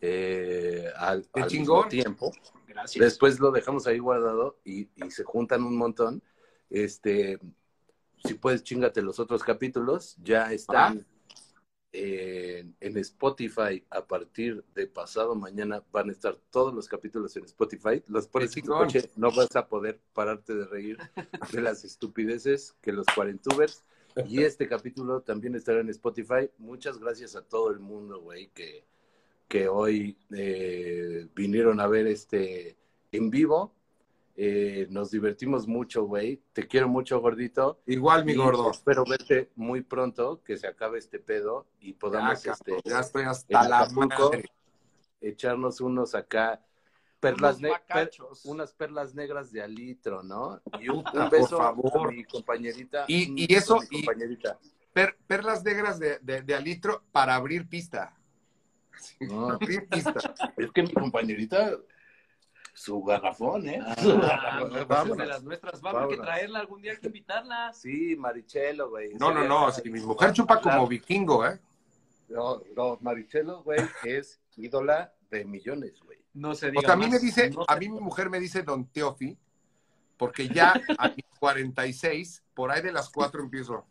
eh, al, al mismo tiempo. Gracias. Después lo dejamos ahí guardado y, y se juntan un montón. Este, si puedes, chingate los otros capítulos. Ya están en, en Spotify a partir de pasado mañana. Van a estar todos los capítulos en Spotify. Los pones en tu coche, no vas a poder pararte de reír de las estupideces que los cuarentubers. Y este capítulo también estará en Spotify. Muchas gracias a todo el mundo, güey, que, que hoy eh, vinieron a ver este en vivo. Eh, nos divertimos mucho, güey. Te quiero mucho, gordito. Igual, mi Y gordo. Espero verte muy pronto, que se acabe este pedo y podamos este, ya estoy hasta la Acapulco. madre. echarnos unos acá, perlas Unos per- unas perlas negras de alitro, ¿no? Y un, beso por favor. a mi compañerita. Y- un y beso eso, y-. Per- perlas negras de, de, de alitro para abrir pista. No, Abrir pista. es que mi compañerita, su garrafón, ¿eh? Su Ah, garrafón. no, pues es Vámonos. de las nuestras. Vamos, hay que Vámonos. traerla algún día, hay que invitarla. Sí, Marichelo, güey. No, no, no. Si mi mujer chupa como vikingo, ¿eh? No, no, Marichelo, güey, es ídola de millones, güey. No se O diga sea, a mí me dice, No a mí mi mujer me dice Don Teofi, porque ya a mis 46, por ahí de las 4 empiezo.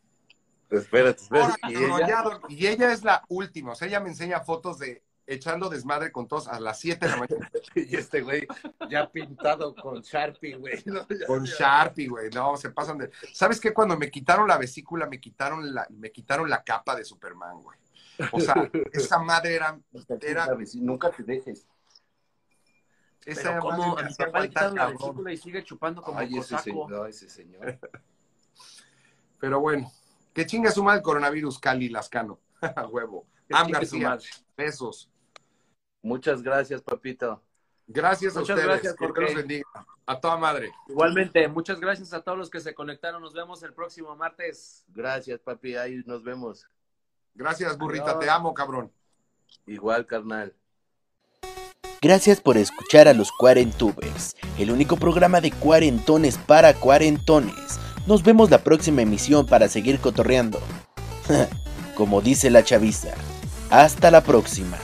Espérate, espérate. Ahora, Y cabrón, ella, ya, don- y ella es la última, o sea, ella me enseña fotos de echando desmadre con todos a las 7 de la mañana y este güey ya pintado con Sharpie, güey. ¿no? Ya- con ya. Sharpie, güey. No, se pasan de. ¿Sabes qué? Cuando me quitaron la vesícula, me quitaron la, me quitaron la capa de Superman, güey. O sea, esa madre era. Nunca te dejes. esa Pero me a mi papá le quitaron la vesícula y sigue chupando como Ay, ese señor, ese señor. Pero bueno, que chinga su madre el coronavirus, Cali Lascano. A huevo. Am García, madre. besos. Muchas gracias, papito. Gracias a Muchas ustedes. gracias, que Dios Jorge. los bendiga. A toda madre. Igualmente, muchas gracias a todos los que se conectaron. Nos vemos el próximo martes. Gracias, papi. Ahí nos vemos. Gracias, burrita. Adiós. Te amo, cabrón. Igual, carnal. Gracias por escuchar a los Cuarentubers, el único programa de cuarentones para cuarentones. Nos vemos la próxima emisión para seguir cotorreando. Como dice la chaviza. Hasta la próxima.